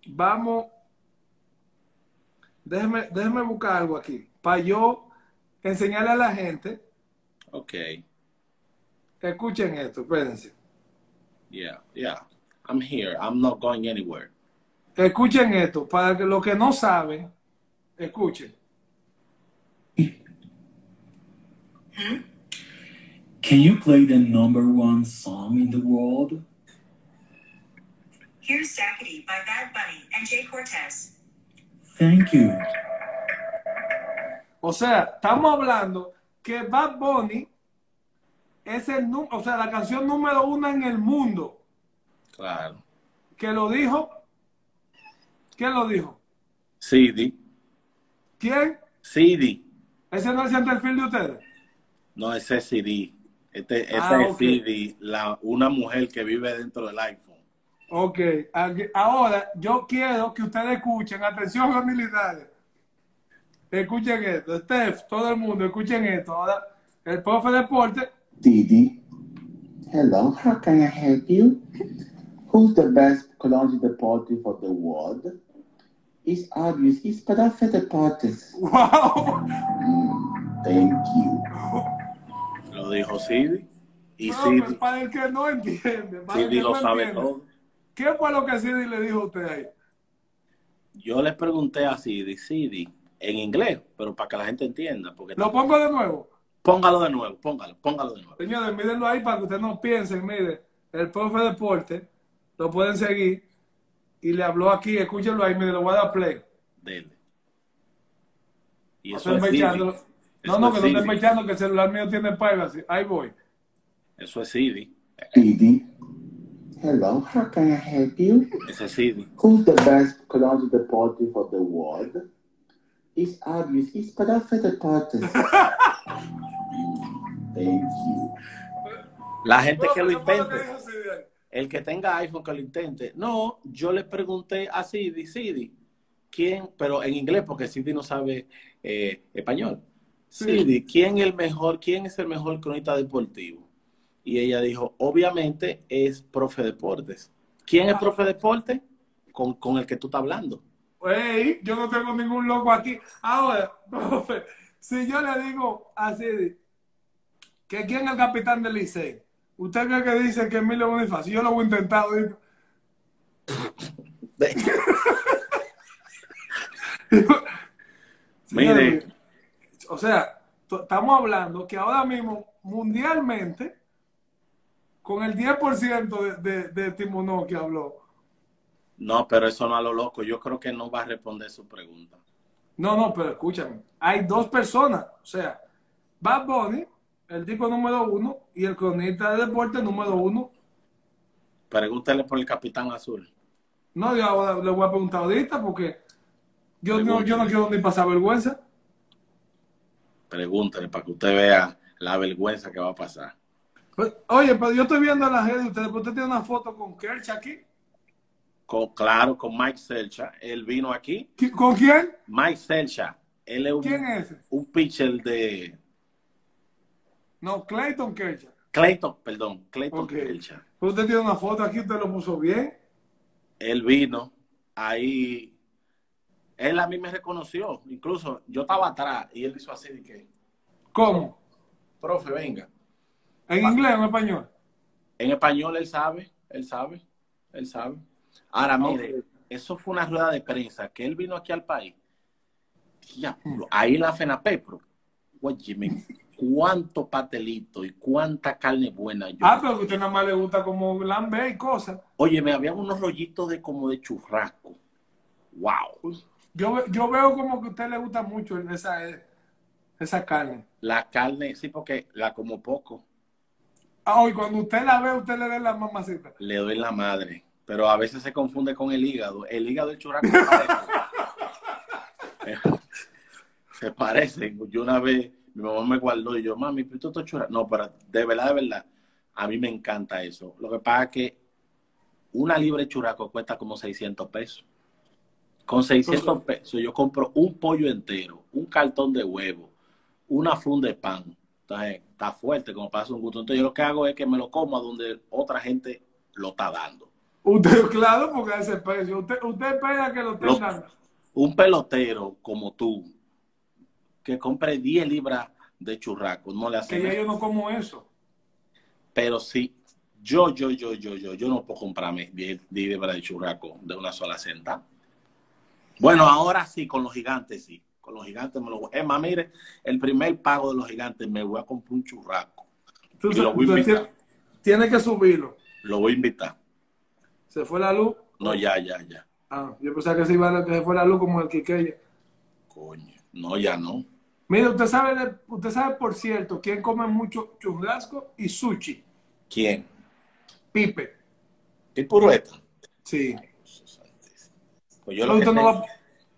Vamos. Déjeme, déjeme buscar algo aquí. Para yo enseñarle a la gente. Ok, Escuchen esto, espérense. Yeah, yeah. I'm here. I'm not going anywhere. Escuchen esto. Para que los que no saben, escuchen. Hmm? Can you play the number one song in the world? Here's Dackety by Bad Bunny and Jay Cortez. Thank you. O sea, estamos hablando que Bad Bunny es el o sea, la canción número uno en el mundo. Claro. Que lo dijo. ¿Quién lo dijo? CD. ¿Quién? CD. ¿Ese no es el perfil de ustedes? No, ese es CD. Este, este Ah, es. CD. La, una mujer que vive dentro del iPhone. Ok. Ahora, yo quiero que ustedes escuchen. Atención, los militares. Escuchen esto. Steph, todo el mundo, escuchen esto. Ahora, el profe de deporte. Didi. Hello, how can I help you? Who's the best Cologne deportive of the world? It's obvious, it's Profe Deportes. ¡Wow! Thank you. Lo dijo CD. Y Profe, CD, para el que no entiende. Para el CD que lo no sabe entiende. todo. ¿Qué fue lo que CD le dijo a usted ahí? Yo le pregunté a CD, CD, en inglés, pero para que la gente entienda. Porque Lo pongo de nuevo. Póngalo de nuevo, póngalo, póngalo de nuevo. Señores, mírenlo ahí para que ustedes no piensen. Mire, el profe de deporte lo pueden seguir y le habló aquí. Escúchenlo ahí. Mire, le voy a dar play. Dele. Y No eso estoy es mechando. CD. No, Eso no, que no estoy CD. mechando, que el celular mío tiene privacy. Ahí voy. Eso es CD. Didi. Hello, how can I help you? Ese es CD. Who's the best Cologne deportive of the world? It's obvious, it's Profe Deportes. Thank you. La gente que lo ¿Qué fue lo que intente, el que tenga iPhone que lo intente. No, yo le pregunté a CD, CD, ¿quién? Pero en inglés, porque CD no sabe eh, español. Sí. CD, ¿quién es el mejor? ¿Quién es el mejor cronista deportivo? Y ella dijo, obviamente es profe deportes. ¿Quién es profe deporte? Con, con el que tú estás hablando. Ey, yo no tengo ningún loco aquí. Ahora, profe, si yo le digo a CD que quién es el capitán del Licey, ¿usted cree que dice que Emilio Bonifacio? Yo lo voy a intentar. digo. Mire, o sea, estamos hablando que ahora mismo, mundialmente, con el 10% de, de, de Timonó que habló, no, pero eso no a lo loco. Yo creo que no va a responder su pregunta. No, no, pero escúchame. Hay dos personas. O sea, Bad Bunny, el tipo número uno, y el cronista de deporte número uno. Pregúntale por el capitán azul. No, yo ahora le voy a preguntar ahorita porque yo no, yo no quiero ni pasar vergüenza. Pregúntale para que usted vea la vergüenza que va a pasar. Pues, oye, pero yo estoy viendo la red de ustedes, pero usted tiene una foto con Kerch aquí. Con, claro, con Mike Selcha. Él vino aquí. ¿Qui- ¿Con quién? Mike Selcha. Él es un, ¿Quién es un pitcher de No, Clayton Kerch. Clayton, perdón, Clayton Ok. Selcha. Pero usted tiene una foto aquí, usted lo puso bien. Él vino ahí. Él a mí me reconoció. Incluso yo estaba atrás y él hizo así de que, ¿Cómo? profe, venga. ¿En inglés o en español? En español él sabe, él sabe, él sabe. Ahora, mire, eso fue una rueda de prensa que él vino aquí al país. Diablo, ahí en la FENAPEPRO. Óyeme, cuánto pastelito y cuánta carne buena yo. Ah, pero que a usted nada más le gusta como lambe y cosas. Oye, me había unos rollitos de como de churrasco. Wow. Yo, yo veo como que a usted le gusta mucho esa, esa carne. La carne, sí, porque la como poco. Ah, y cuando usted la ve, usted le da la mamacita. Le doy la madre. Pero a veces se confunde con el hígado. El hígado del churrasco se parece. se parece. Yo una vez, mi mamá me guardó y yo, mami, pero esto es churrasco. No, pero de verdad, de verdad, a mí me encanta eso. Lo que pasa es que una libra de churrasco cuesta como 600 pesos. Con 600 pesos yo compro un pollo entero, un cartón de huevo, una funda de pan. Entonces, está fuerte como pasa un gusto. Entonces, yo lo que hago es que me lo como a donde otra gente lo está dando. Usted, claro, porque a ese precio. Usted, usted espera que lo dando. un pelotero como tú, que compre 10 libras de churrasco, no le hace Que ya yo no como eso. Pero sí, yo, yo, yo, yo, yo, yo no puedo comprarme 10 libras de churrasco de una sola senta. Bueno, ahora sí, con los gigantes sí. Con los gigantes me lo voy. Es más, mire, el primer pago de los gigantes me voy a comprar un churrasco. Tú- Y lo voy a invitar. tie- Tiene que subirlo. Lo voy a invitar. Se fue la luz. No, ya, ya, ya. Ah, yo pensaba que se iba a que se fue la luz como el Quiqueya. No, ya no. Mire, usted sabe, de- usted sabe, por cierto, quién come mucho churrasco y sushi. ¿Quién? Pipe. ¿Qué purueta? Sí. Pues yo lo que usted, no va,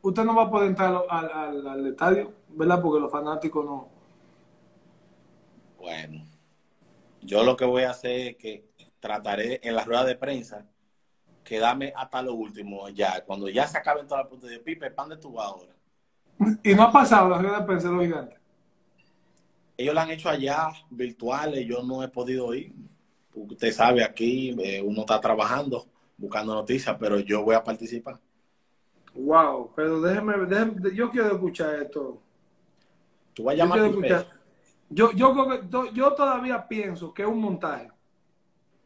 usted no va a poder entrar al, al- al estadio, ¿verdad? Porque los fanáticos no. Bueno, yo lo que voy a hacer es que trataré en la rueda de prensa quedarme hasta lo último ya. Cuando ya se acaben todas las puntas de Pipe, ¿pan de tu vas ahora? Y no ha pasado la rueda de prensa de los gigantes. Ellos la han hecho allá, virtuales, yo no he podido ir. Usted sabe, aquí eh, uno está trabajando, buscando noticias, pero yo voy a participar. Wow, pero déjeme, déjeme- yo quiero escuchar esto. Tú vas a Yo, llamar a Pipe. yo, yo, creo que- to- yo todavía pienso que es un montaje.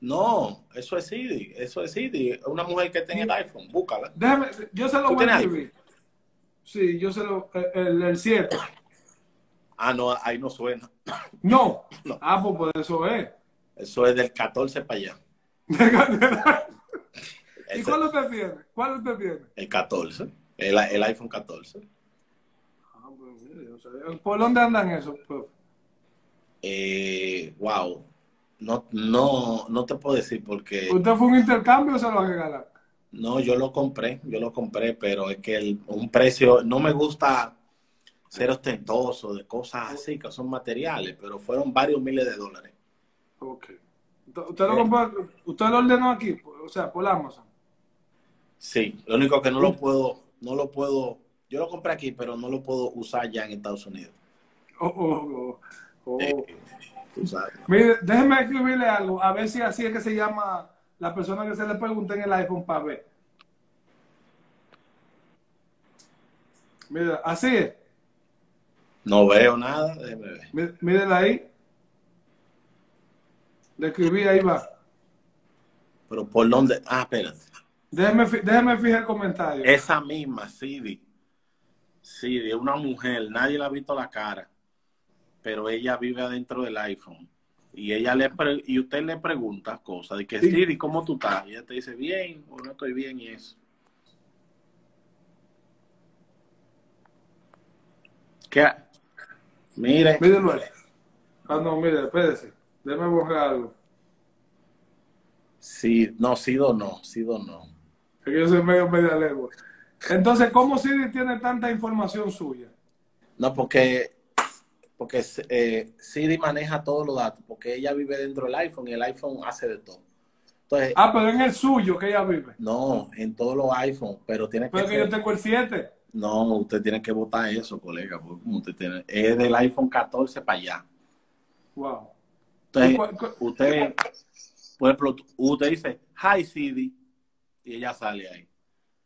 No, eso es CD, eso es CD. Una mujer que tenga el iPhone, búscala. Déjeme, yo se lo ¿Tú voy a escribir. Sí, yo se lo. El, el 7. Ah, no, ahí no suena. No. No. Ah, pues por eso es. Eso es del 14 para allá. ¿Y cuál usted tiene? ¿Cuál usted tiene? El 14. El, el iPhone 14. Ah, pues, mire, yo sabía. ¿Por dónde andan esos? profe? Eh, wow. No, no, no te puedo decir porque ¿Usted fue un intercambio o se lo regalaron? no, yo lo compré, yo lo compré, pero es que el- un precio, no me gusta ser ostentoso de cosas así, que son materiales, pero fueron varios miles de dólares. Ok. ¿Usted lo, compró, usted lo ordenó aquí? o sea, por Amazon. Sí, lo único que no lo puedo, no lo puedo, yo lo compré aquí, pero no lo puedo usar ya en Estados Unidos. Oh, oh, oh, oh. Eh, tú sabes. Mire, déjeme escribirle algo, a ver si así es que se llama la persona que se le pregunta en el iPhone para ver. Mira, así es. No veo nada, déjeme ver. Mí- Mírela ahí. Le escribí, ahí va. Pero por dónde, ah, espérate. Déjeme, déjeme fijar el comentario. Esa misma, Sidi. Sidi, una mujer, nadie le ha visto la cara, pero ella vive adentro del iPhone. Y ella le pre- y usted le pregunta cosas de que Sí. Sidi, ¿cómo tú estás? Y ella te dice bien o no estoy bien y eso. ¿Qué? Mire, Mírelo ahí. Ah, no, mire, espérese. Déjeme borrar algo. sí, no, Sido no, Sido no. Es que yo soy medio media lengua. Entonces, ¿cómo Siri tiene tanta información suya? No, porque, porque eh, Siri maneja todos los datos, porque ella vive dentro del iPhone y el iPhone hace de todo. Entonces, Ah, pero en el suyo que ella vive. no, en todos los iPhones, pero tiene que Pero que ser- yo tengo el 7. No, usted tiene que votar eso, colega, porque usted tiene, es del iPhone 14 para allá. Wow. Entonces, ¿Y cuál- cuál- usted, por ejemplo, usted dice, hi Siri, y ella sale ahí.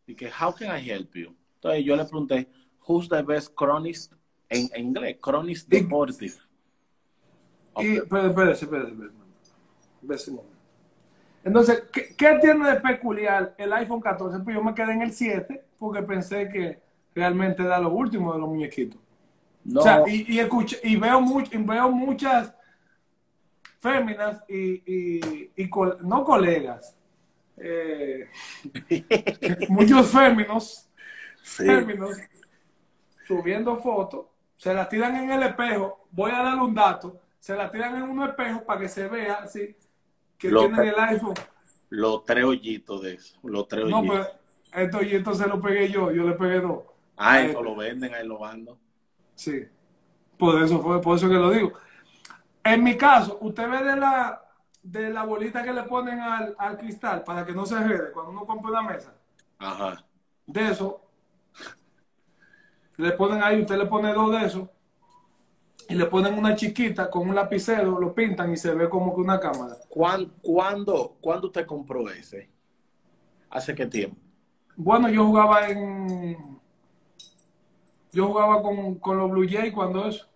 Y que, how can I help you? Entonces yo le pregunté, who's the best chronist en, en inglés, chronist deportive. Y, espérese, espérese. Entonces, ¿qué, qué tiene de peculiar el iPhone 14? Pues yo me quedé en el 7 porque pensé que realmente da lo último de los muñequitos. No, O sea, y, y, escucho- y veo, much- y veo muchas féminas y, y- y col- no colegas, eh, muchos féminos, Sí. féminos subiendo fotos, se las tiran en el espejo, voy a darle un dato, se las tiran en un espejo para que se vea así, que Lo tienen el iPhone. los tres hoyitos de eso, los tres No, hoyitos. pero esto y entonces lo pegué yo, yo le pegué dos. Ah, Eh, eso lo venden, ahí lo mando. Sí, por eso fue, por eso que lo digo. En mi caso, usted ve de la de la bolita que le ponen al, al cristal para que no se enrede cuando uno compra una mesa. Ajá. De eso, le ponen ahí, usted le pone dos de esos y le ponen una chiquita con un lapicero, lo pintan y se ve como que una cámara. ¿Cuán- ¿Cuándo, ¿Cuándo usted compró ese? ¿Hace qué tiempo? Bueno, yo jugaba en. Yo jugaba con, con los Blue Jays cuando eso.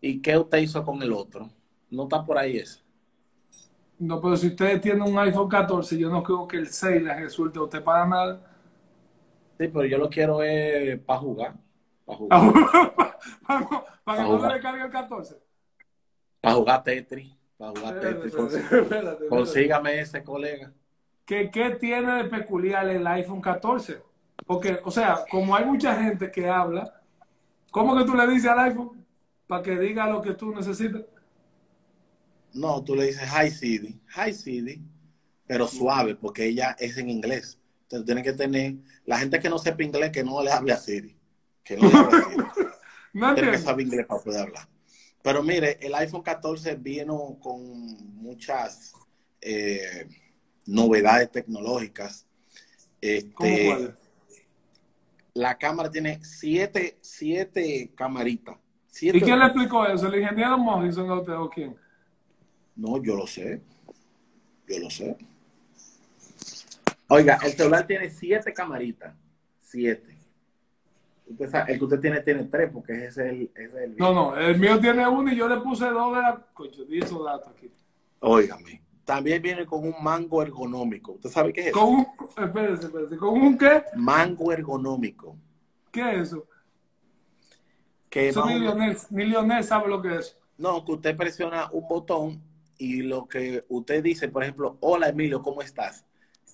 ¿Y qué usted hizo con el otro? ¿No está por ahí ese? No, pero si usted tiene un iPhone 14, yo no creo que el 6 le resulte a usted para nada. Sí, pero yo lo quiero para jugar. Para Ah, jugar. para, para Pa' que no jugar. le cargue el 14. Para jugar Tetris. Para jugar Tetris. Consígame ese, colega. ¿Qué, ¿Qué tiene de peculiar el iPhone 14? Porque, o sea, como hay mucha gente que habla, ¿cómo que tú le dices al iPhone para que diga lo que tú necesitas? No, tú le dices Hi Siri. Hi Siri. Pero suave, porque ella es en inglés. Entonces tiene que tener... La gente que no sepa inglés, que no le hable a Siri. Que no le hable a Siri. No Tiene que saber inglés para poder hablar. Pero mire, el iPhone 14 vino con muchas eh, novedades tecnológicas. ¿Cómo Este, cuál? la cámara tiene siete, siete camaritas. ¿Y quién le explicó eso? ¿El ingeniero Morrison a usted o quién? No, yo lo sé. Yo lo sé. Oiga, el celular tiene siete camaritas. Siete. Usted sabe, el que usted tiene tiene tres, porque ese es el, ese es el No, no, el mío tiene uno y yo le puse dos de la... Coño, di esos datos aquí. Óigame. También viene con un mango ergonómico. ¿Usted sabe qué es eso? Con un... Espérese, espérese. ¿Con un qué? Mango ergonómico. ¿Qué es eso? Que Eso ni Lionel, ni Lionel sabe lo que es. No, que usted presiona un botón y lo que usted dice, por ejemplo, hola Emilio, ¿cómo estás?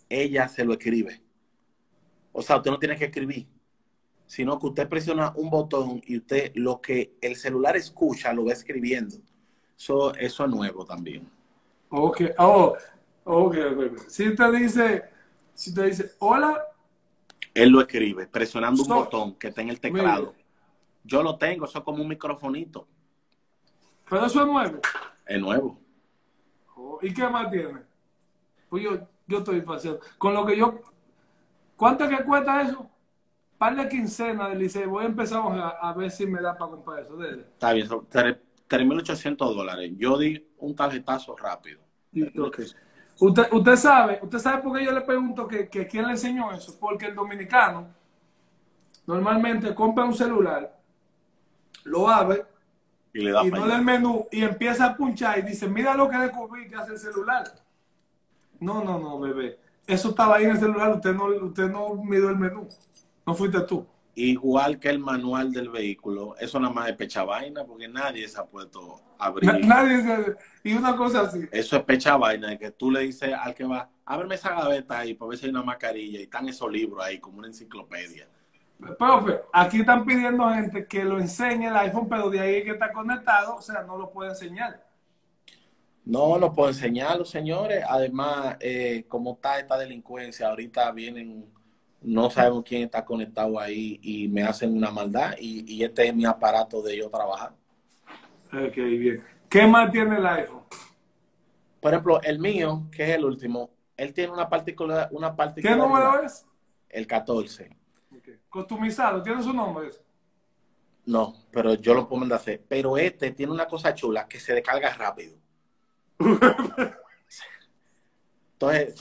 Ella se lo escribe. O sea, usted no tiene que escribir, sino que usted presiona un botón y usted lo que el celular escucha lo va escribiendo. Eso, eso es nuevo también. Ok, oh, ok. Si te dice, si te dice, hola, Él lo escribe, presionando un botón que está en el teclado. Yo lo tengo, eso es como un microfonito. pero eso es nuevo. Es nuevo. Oh, ¿Y qué más tiene? Pues yo, yo estoy paseando. Con lo que yo, ¿cuánto que cuesta eso? Par de quincena del liceo. Voy a empezar a, a ver si me da para comprar eso. Dele. Está bien, son tre- 3.800 dólares. Yo di un tarjetazo rápido. Usted, usted sabe, usted sabe por qué yo le pregunto que, que quién le enseñó eso, porque el dominicano normalmente compra un celular, lo abre Y le da y no allá. del menú y empieza a punchar y dice, mira lo que descubrí que hace el celular. No, no, no, bebé. Eso estaba ahí en el celular, usted no, usted no midió el menú. No fuiste tú. Igual que el manual del vehículo, eso nada más es pecha vaina, porque nadie se ha puesto a abrir. Na- nadie se- Y una cosa así. Eso es pecha vaina, de que tú le dices al que va, ábreme esa gaveta ahí para ver si hay una mascarilla y están esos libros ahí como una enciclopedia. Profe, aquí están pidiendo gente que lo enseñe el iPhone, pero de ahí que está conectado, o sea, no lo puede enseñar. No, no puedo enseñarlo, señores. Además, eh, como está esta delincuencia, ahorita vienen, no sabemos quién está conectado ahí y me hacen una maldad y, y este es mi aparato de yo trabajar. Ok, bien. ¿Qué más tiene el iPhone? Por ejemplo, el mío, que es el último, él tiene una particular, una ¿Qué particularidad. número es? El 14. Customizado, tiene su nombre. No, pero yo lo puedo mandar a hacer. Pero este tiene una cosa chula que se descarga rápido. Entonces,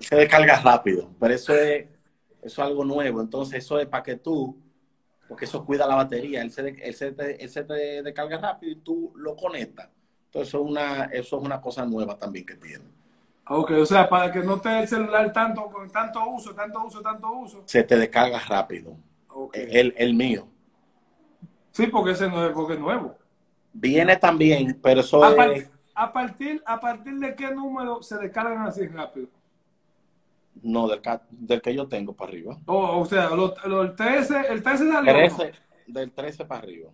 se descarga rápido. Pero eso es, eso es algo nuevo. Entonces, eso es para que tú, porque eso cuida la batería. Él se, de- él se, te, él se te descarga rápido y tú lo conectas. Entonces, eso es una, eso es una cosa nueva también que tiene. Ok, o sea, para que no esté el celular tanto, con tanto uso, tanto uso, tanto uso. Se te descarga rápido. El, el mío. Sí, porque ese no es, porque es nuevo. Viene también, pero eso A, par- es... a partir, ¿A partir de qué número se descargan así rápido? No, del, del que yo tengo para arriba. O, o sea, lo, lo- el 13, el 13 salió. ¿no? 13, del 13 para arriba.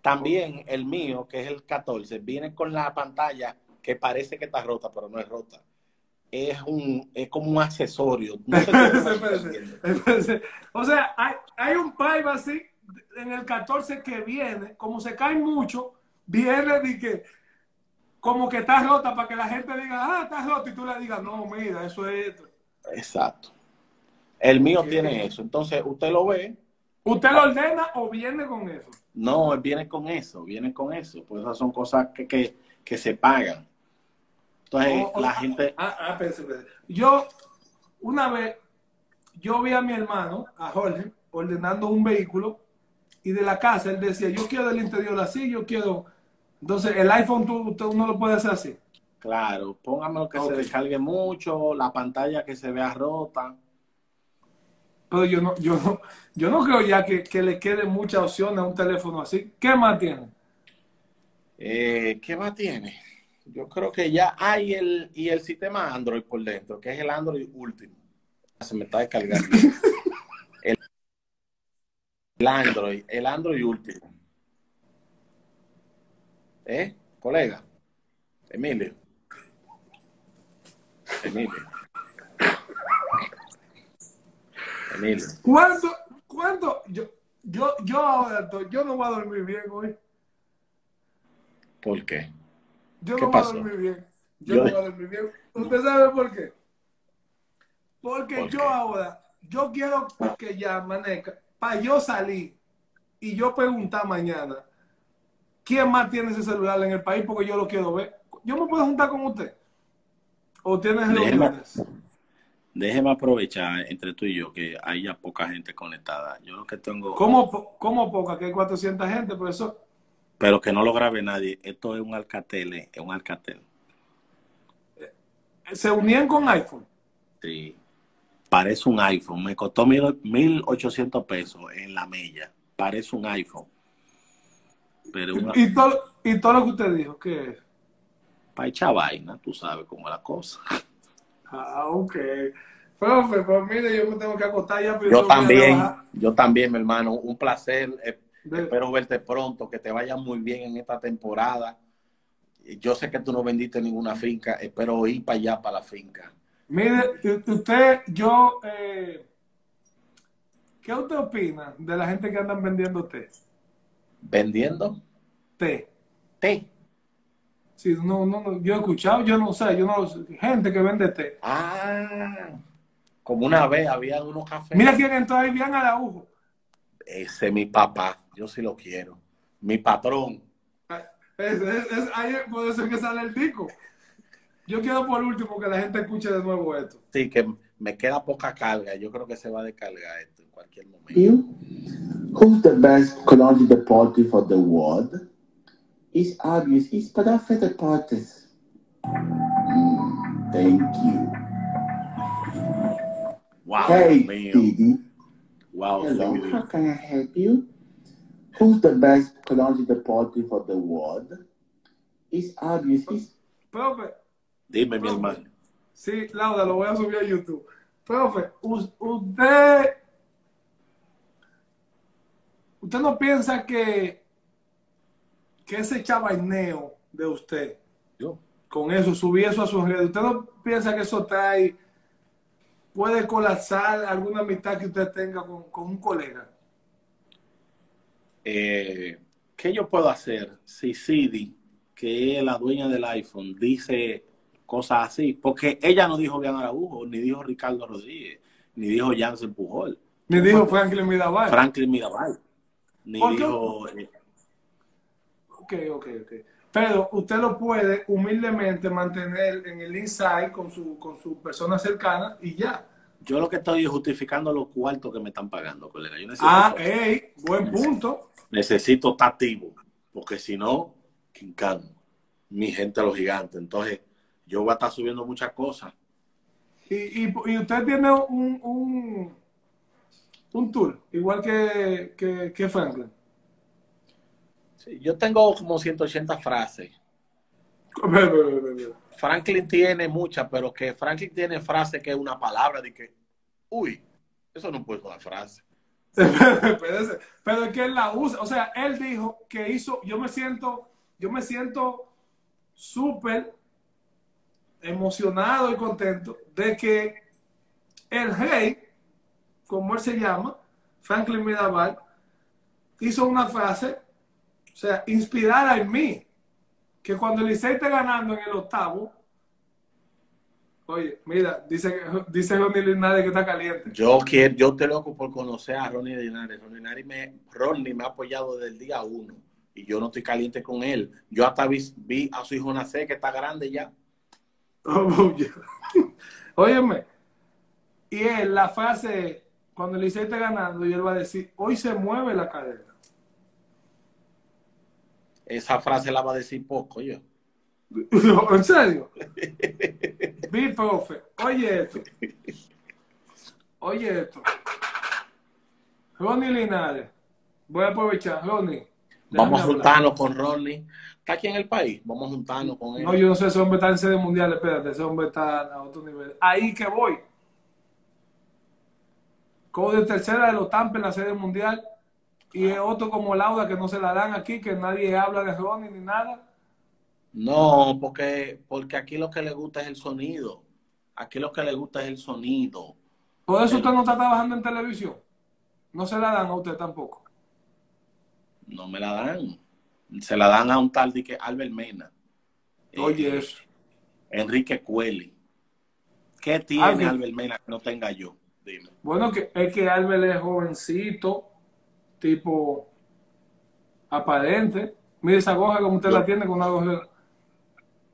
También el mío, que es el 14, viene con la pantalla que parece que está rota, pero no es rota. Es un es como un accesorio. No sé Espérese, espérese. o sea, hay, hay un privacy en el 14 que viene, como se cae mucho, viene de que como que está rota para que la gente diga, ah, está rota, y tú le digas, no, mira, eso es esto. Exacto. El mío tiene eso. Entonces, usted lo ve. ¿Usted lo ordena o viene con eso? No, viene con eso, viene con eso. Pues esas son cosas que, que, que se pagan. Entonces, O- o- la gente... Ah, ah. Yo, una vez, yo vi a mi hermano, a Jorge, ordenando un vehículo y de la casa él decía, yo quiero del interior así, yo quiero... Entonces, el iPhone tú, usted uno lo puede hacer así. Claro, póngamelo que se descargue mucho, la pantalla que se vea rota. Pero yo no, yo no, yo no creo ya que, que le quede mucha opción a un teléfono así. ¿Qué más tiene? Eh, ¿Qué más tiene? Yo creo que ya hay el, y el sistema Android por dentro, que es el Android último. Se me está descargando. el, Android, el Android último. ¿Eh? Colega. Emilio. Emilio. Emilio. ¿Cuánto, cuánto? Yo, yo, yo ahora, yo no voy a dormir bien hoy. ¿Por qué? Yo ¿Qué no voy a pasó? dormir bien. Yo, Yo- no voy a dormir bien. ¿Usted sabe por qué? Porque ¿Por yo qué? ahora, yo quiero que ya amanezca, para yo salir y yo preguntar mañana, ¿quién más tiene ese celular en el país? Porque yo lo quiero ver. ¿Yo me puedo juntar con usted? ¿O tienes Déjeme, déjeme aprovechar entre tú y yo que hay ya poca gente conectada. Yo lo que tengo... ¿Cómo, cómo poca? Que hay 400 gente, profesor. Pero que no lo grabe nadie. Esto es un Alcatel, eh, es un Alcatel. Se unían con iPhone. Sí. Parece un iPhone. Me costó mil- 1.800 pesos en la mella. Parece un iPhone. Pero una, Y todo, y todo lo que usted dijo, ¿qué es? para echar vaina, tú sabes cómo es la cosa. Ah, ok. Profe, pues mire, yo me tengo que acostar ya. pero Yo también, yo también, mi hermano. Un placer. Eh, Espero verte pronto, que te vaya muy bien en esta temporada. Yo sé que tú no vendiste ninguna finca. Espero ir para allá, para la finca. Mire, usted, yo, eh, ¿qué usted opina de la gente que andan vendiendo té? ¿Vendiendo? Té. Té. Sí, no, no, no, yo he escuchado, yo no sé, yo no sé, gente que vende té. Ah, como una vez había unos cafés. Mira quién entró ahí, bien Araujo. Ese es mi papá. Yo sí lo quiero. Mi patrón. Es, es- es- ahí puede ser que sale el disco. Yo quiero por último que la gente escuche de nuevo esto. Sí, que me queda poca carga. Yo creo que se va a descargar esto en cualquier momento. you. Who's the best cologne deportive for the world? It's obvious. It's Padafé Deportes. Mm, thank you. Wow, hey. Didi. Wow, Hello, how can I help you? Who's the best cologne deportive for the world? It's obvious. It's Profe, Dime, mi hermano. sí, Laura, lo voy a subir a YouTube. Profe, us- usted, usted no piensa que, que ese chavaineo de usted, Yo. con eso, subir eso a sus redes, usted no piensa que eso trae, puede colapsar alguna amistad que usted tenga con, con un colega. Eh, ¿Qué yo puedo hacer si Sidi, que es la dueña del iPhone, dice cosas así? Porque ella no dijo Bian Araujo, ni dijo Ricardo Rodríguez, ni dijo Jansen Pujol, Me dijo Franklin Mirabal. Franklin Mirabal, ni dijo... eh, Ok, ok, ok. Pero usted lo puede humildemente mantener en el inside con su, con su persona cercana y ya. yo lo que estoy es justificando los cuartos que me están pagando, colega. Yo necesito, Ah, hey, buen punto. necesito estar activo, porque si no, quincán, mi gente los gigantes. Entonces, Yo voy a estar subiendo muchas cosas. Y, y, y usted tiene un, un, un tour, igual que, que, que Franklin. Sí, yo tengo como 180 frases. Franklin tiene muchas, pero que Franklin tiene frases que es una palabra de que, uy, eso no puede ser una frase. Pero es que él la usa. O sea, él dijo que hizo, yo me siento, yo me siento súper emocionado y contento de que el rey, como él se llama, Franklin Mirabal, hizo una frase, o sea, inspirada en mí, que cuando el Licey esté ganando en el octavo, oye, mira, dice, dice Ronnie Linares que está caliente. Yo quiero, yo te loco por conocer a Ronnie Linares. Ronnie Linares me, Ronnie me ha apoyado desde el día uno y yo no estoy caliente con él. Yo hasta vi, vi a su hijo nacer que está grande ya. Óyeme, y él, la frase, cuando el Licey esté ganando, y él va a decir, hoy se mueve la cadera. Esa frase la va a decir poco yo. ¿En serio? Vi, profe, oye esto. Oye esto. Ronnie Linares. Voy a aprovechar, Ronnie. Vamos a juntarnos con Ronnie. Está aquí en el país. Vamos a juntarnos con él. No, yo no sé, ese hombre está en sede mundial, espérate, ese hombre está a otro nivel. Ahí que voy. Como de tercera de los Tampa en la sede mundial y es otro como Lauda que no se la dan aquí, que nadie habla de Ronnie ni nada. No, porque, porque aquí lo que le gusta es el sonido. Aquí lo que le gusta es el sonido. Por eso usted no está trabajando en televisión. No se la dan a usted tampoco. No me la dan. Se la dan a un tal de que Albert Mena. Oye, Eh, eso. Enrique Cueli. ¿Qué tiene Albert- Albert Mena que no tenga yo? Dime. Bueno, que es que Albert es jovencito, tipo aparente. Mire esa goja como usted la tiene con una goja.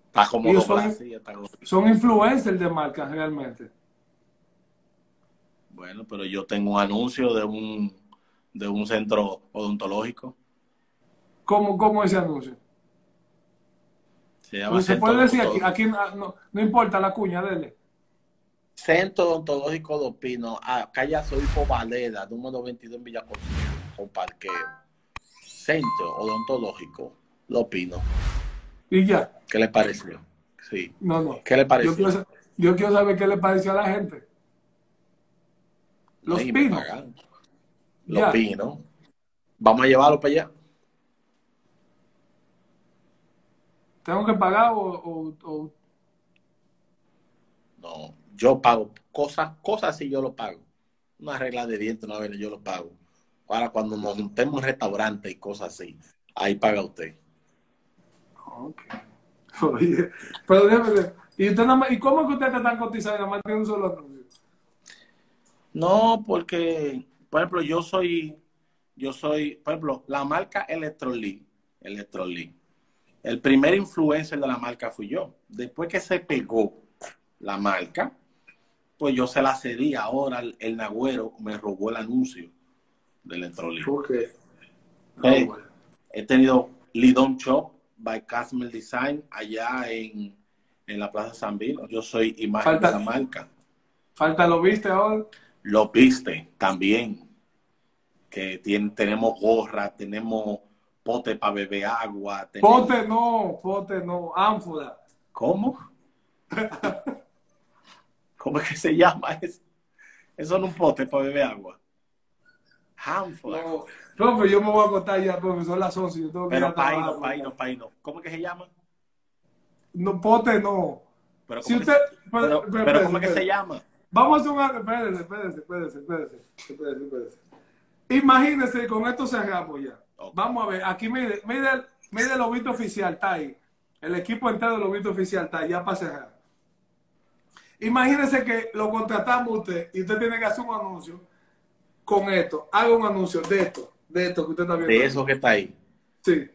Está como son- está Son influencers de marca realmente. Bueno, pero yo tengo un anuncio de un, de un centro odontológico. ¿Cómo, cómo ese anuncio? Se llama Pues se Centro puede decir aquí, no, importa la cuña, dele. Centro Odontológico Dos Pinos, a calle Azoipo Valeda, número 22 en Villa con parqueo. Centro Odontológico Dos Pinos. Y ya. ¿Qué le pareció? Sí. No, no. ¿Qué le Yo pareció? quiero, yo quiero saber qué le pareció a la gente. Los me pinos. Los Ya. Pinos. Vamos a llevarlo para allá. ¿Tengo que pagar o, o- o- No, yo pago cosas, cosas sí yo lo pago. Una regla de dientes, una vez yo lo pago. Ahora cuando nos juntemos en restaurante y cosas así, ahí paga usted. Ok. Oye, pero déjeme ver. ¿Y, usted nada más- ¿Y cómo es que usted está tan cotizado y nada más tiene un solo? No, porque, por ejemplo, yo soy, yo soy, por ejemplo, la marca Electrolit, Electrolit. El primer influencer de la marca fui yo. Después que se pegó la marca, pues yo se la cedí. Ahora el, el Nagüero me robó el anuncio de Electrolit. Ok. Eh, he tenido Lidon Shop by Customer Design allá en, en la Plaza San Vino. Yo soy imagen Falta- de la marca. Falta lo viste ahora. Lo viste también. Que tiene, tenemos gorra, tenemos pote para beber agua. tenemos- Pote no, pote no, ánfora. ¿Cómo? ¿Cómo es que se llama eso? Eso no es un pote para beber agua. Ánfora. No, profe, yo me voy a acostar ya, profe, son las 11. Yo tengo que Pero paino, paino, paino. ¿Cómo es que se llama? No, pote no. Pero Si ¿cómo, usted, pero- pero- pero- ¿cómo es que se llama? Vamos a hacer un... Espérese, espérese, espérese, espérese, espérese, espérese. Imagínese, con esto cerramos ya. Vamos a ver, aquí mire, el- mire el lobito oficial, está ahí. El equipo entero del lobito oficial está ahí, ya para cerrar. Imagínese que lo contratamos usted y usted tiene que hacer un anuncio con esto. Haga un anuncio de esto, de esto que usted está viendo. De eso que está ahí. Sí.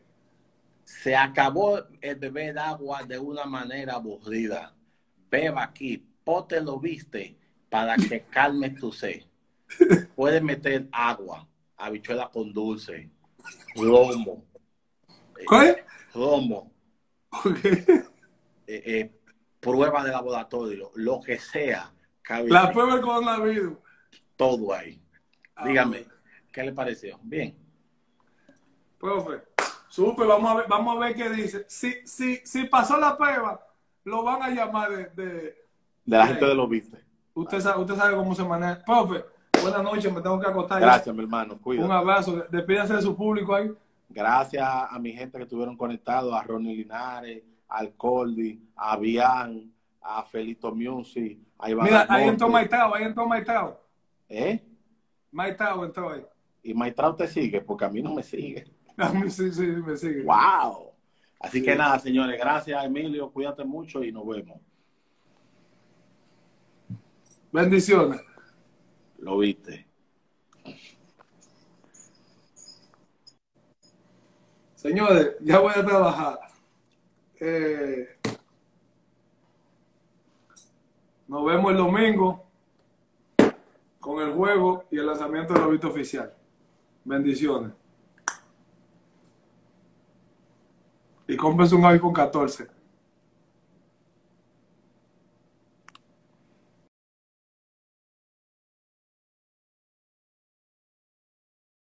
Se acabó el beber agua de una manera aburrida. Beba aquí, pote lo viste para que calme tu sed. Puedes meter agua, habichuela con dulce, romo. eh, ¿Qué? Romo. Eh, eh, prueba de laboratorio, lo que sea, cabe La prueba del coronavirus. todo ahí. Ah, Dígame, ¿qué le pareció? Bien. Profe, súper, vamos a ver, vamos a ver qué dice. Si, si, si pasó la prueba, lo van a llamar de... de- De la gente de los vistes. usted, sabe, usted sabe cómo se maneja. Profe, buenas noches, me tengo que acostar. ya. Gracias, mi hermano. Cuídate. Un abrazo, despídase de su público ahí. Gracias a mi gente que estuvieron conectados, a Ronnie Linares, al Coldi, a Bian, a Felito Music, a Iván Mira, ahí entró Maitao, ahí entró Maitao. ¿Eh? Maitao entró ahí. Y Maitrao te sigue, porque a mí no me sigue. A mí sí, sí, me sigue. ¡Wow! Así Sí. que nada, señores, gracias Emilio, cuídate mucho y nos vemos. Bendiciones. Lo viste. Señores, ya voy a trabajar. Eh, nos vemos el domingo con el juego y el lanzamiento del lobito oficial. Bendiciones. Y cómprense un iPhone 14.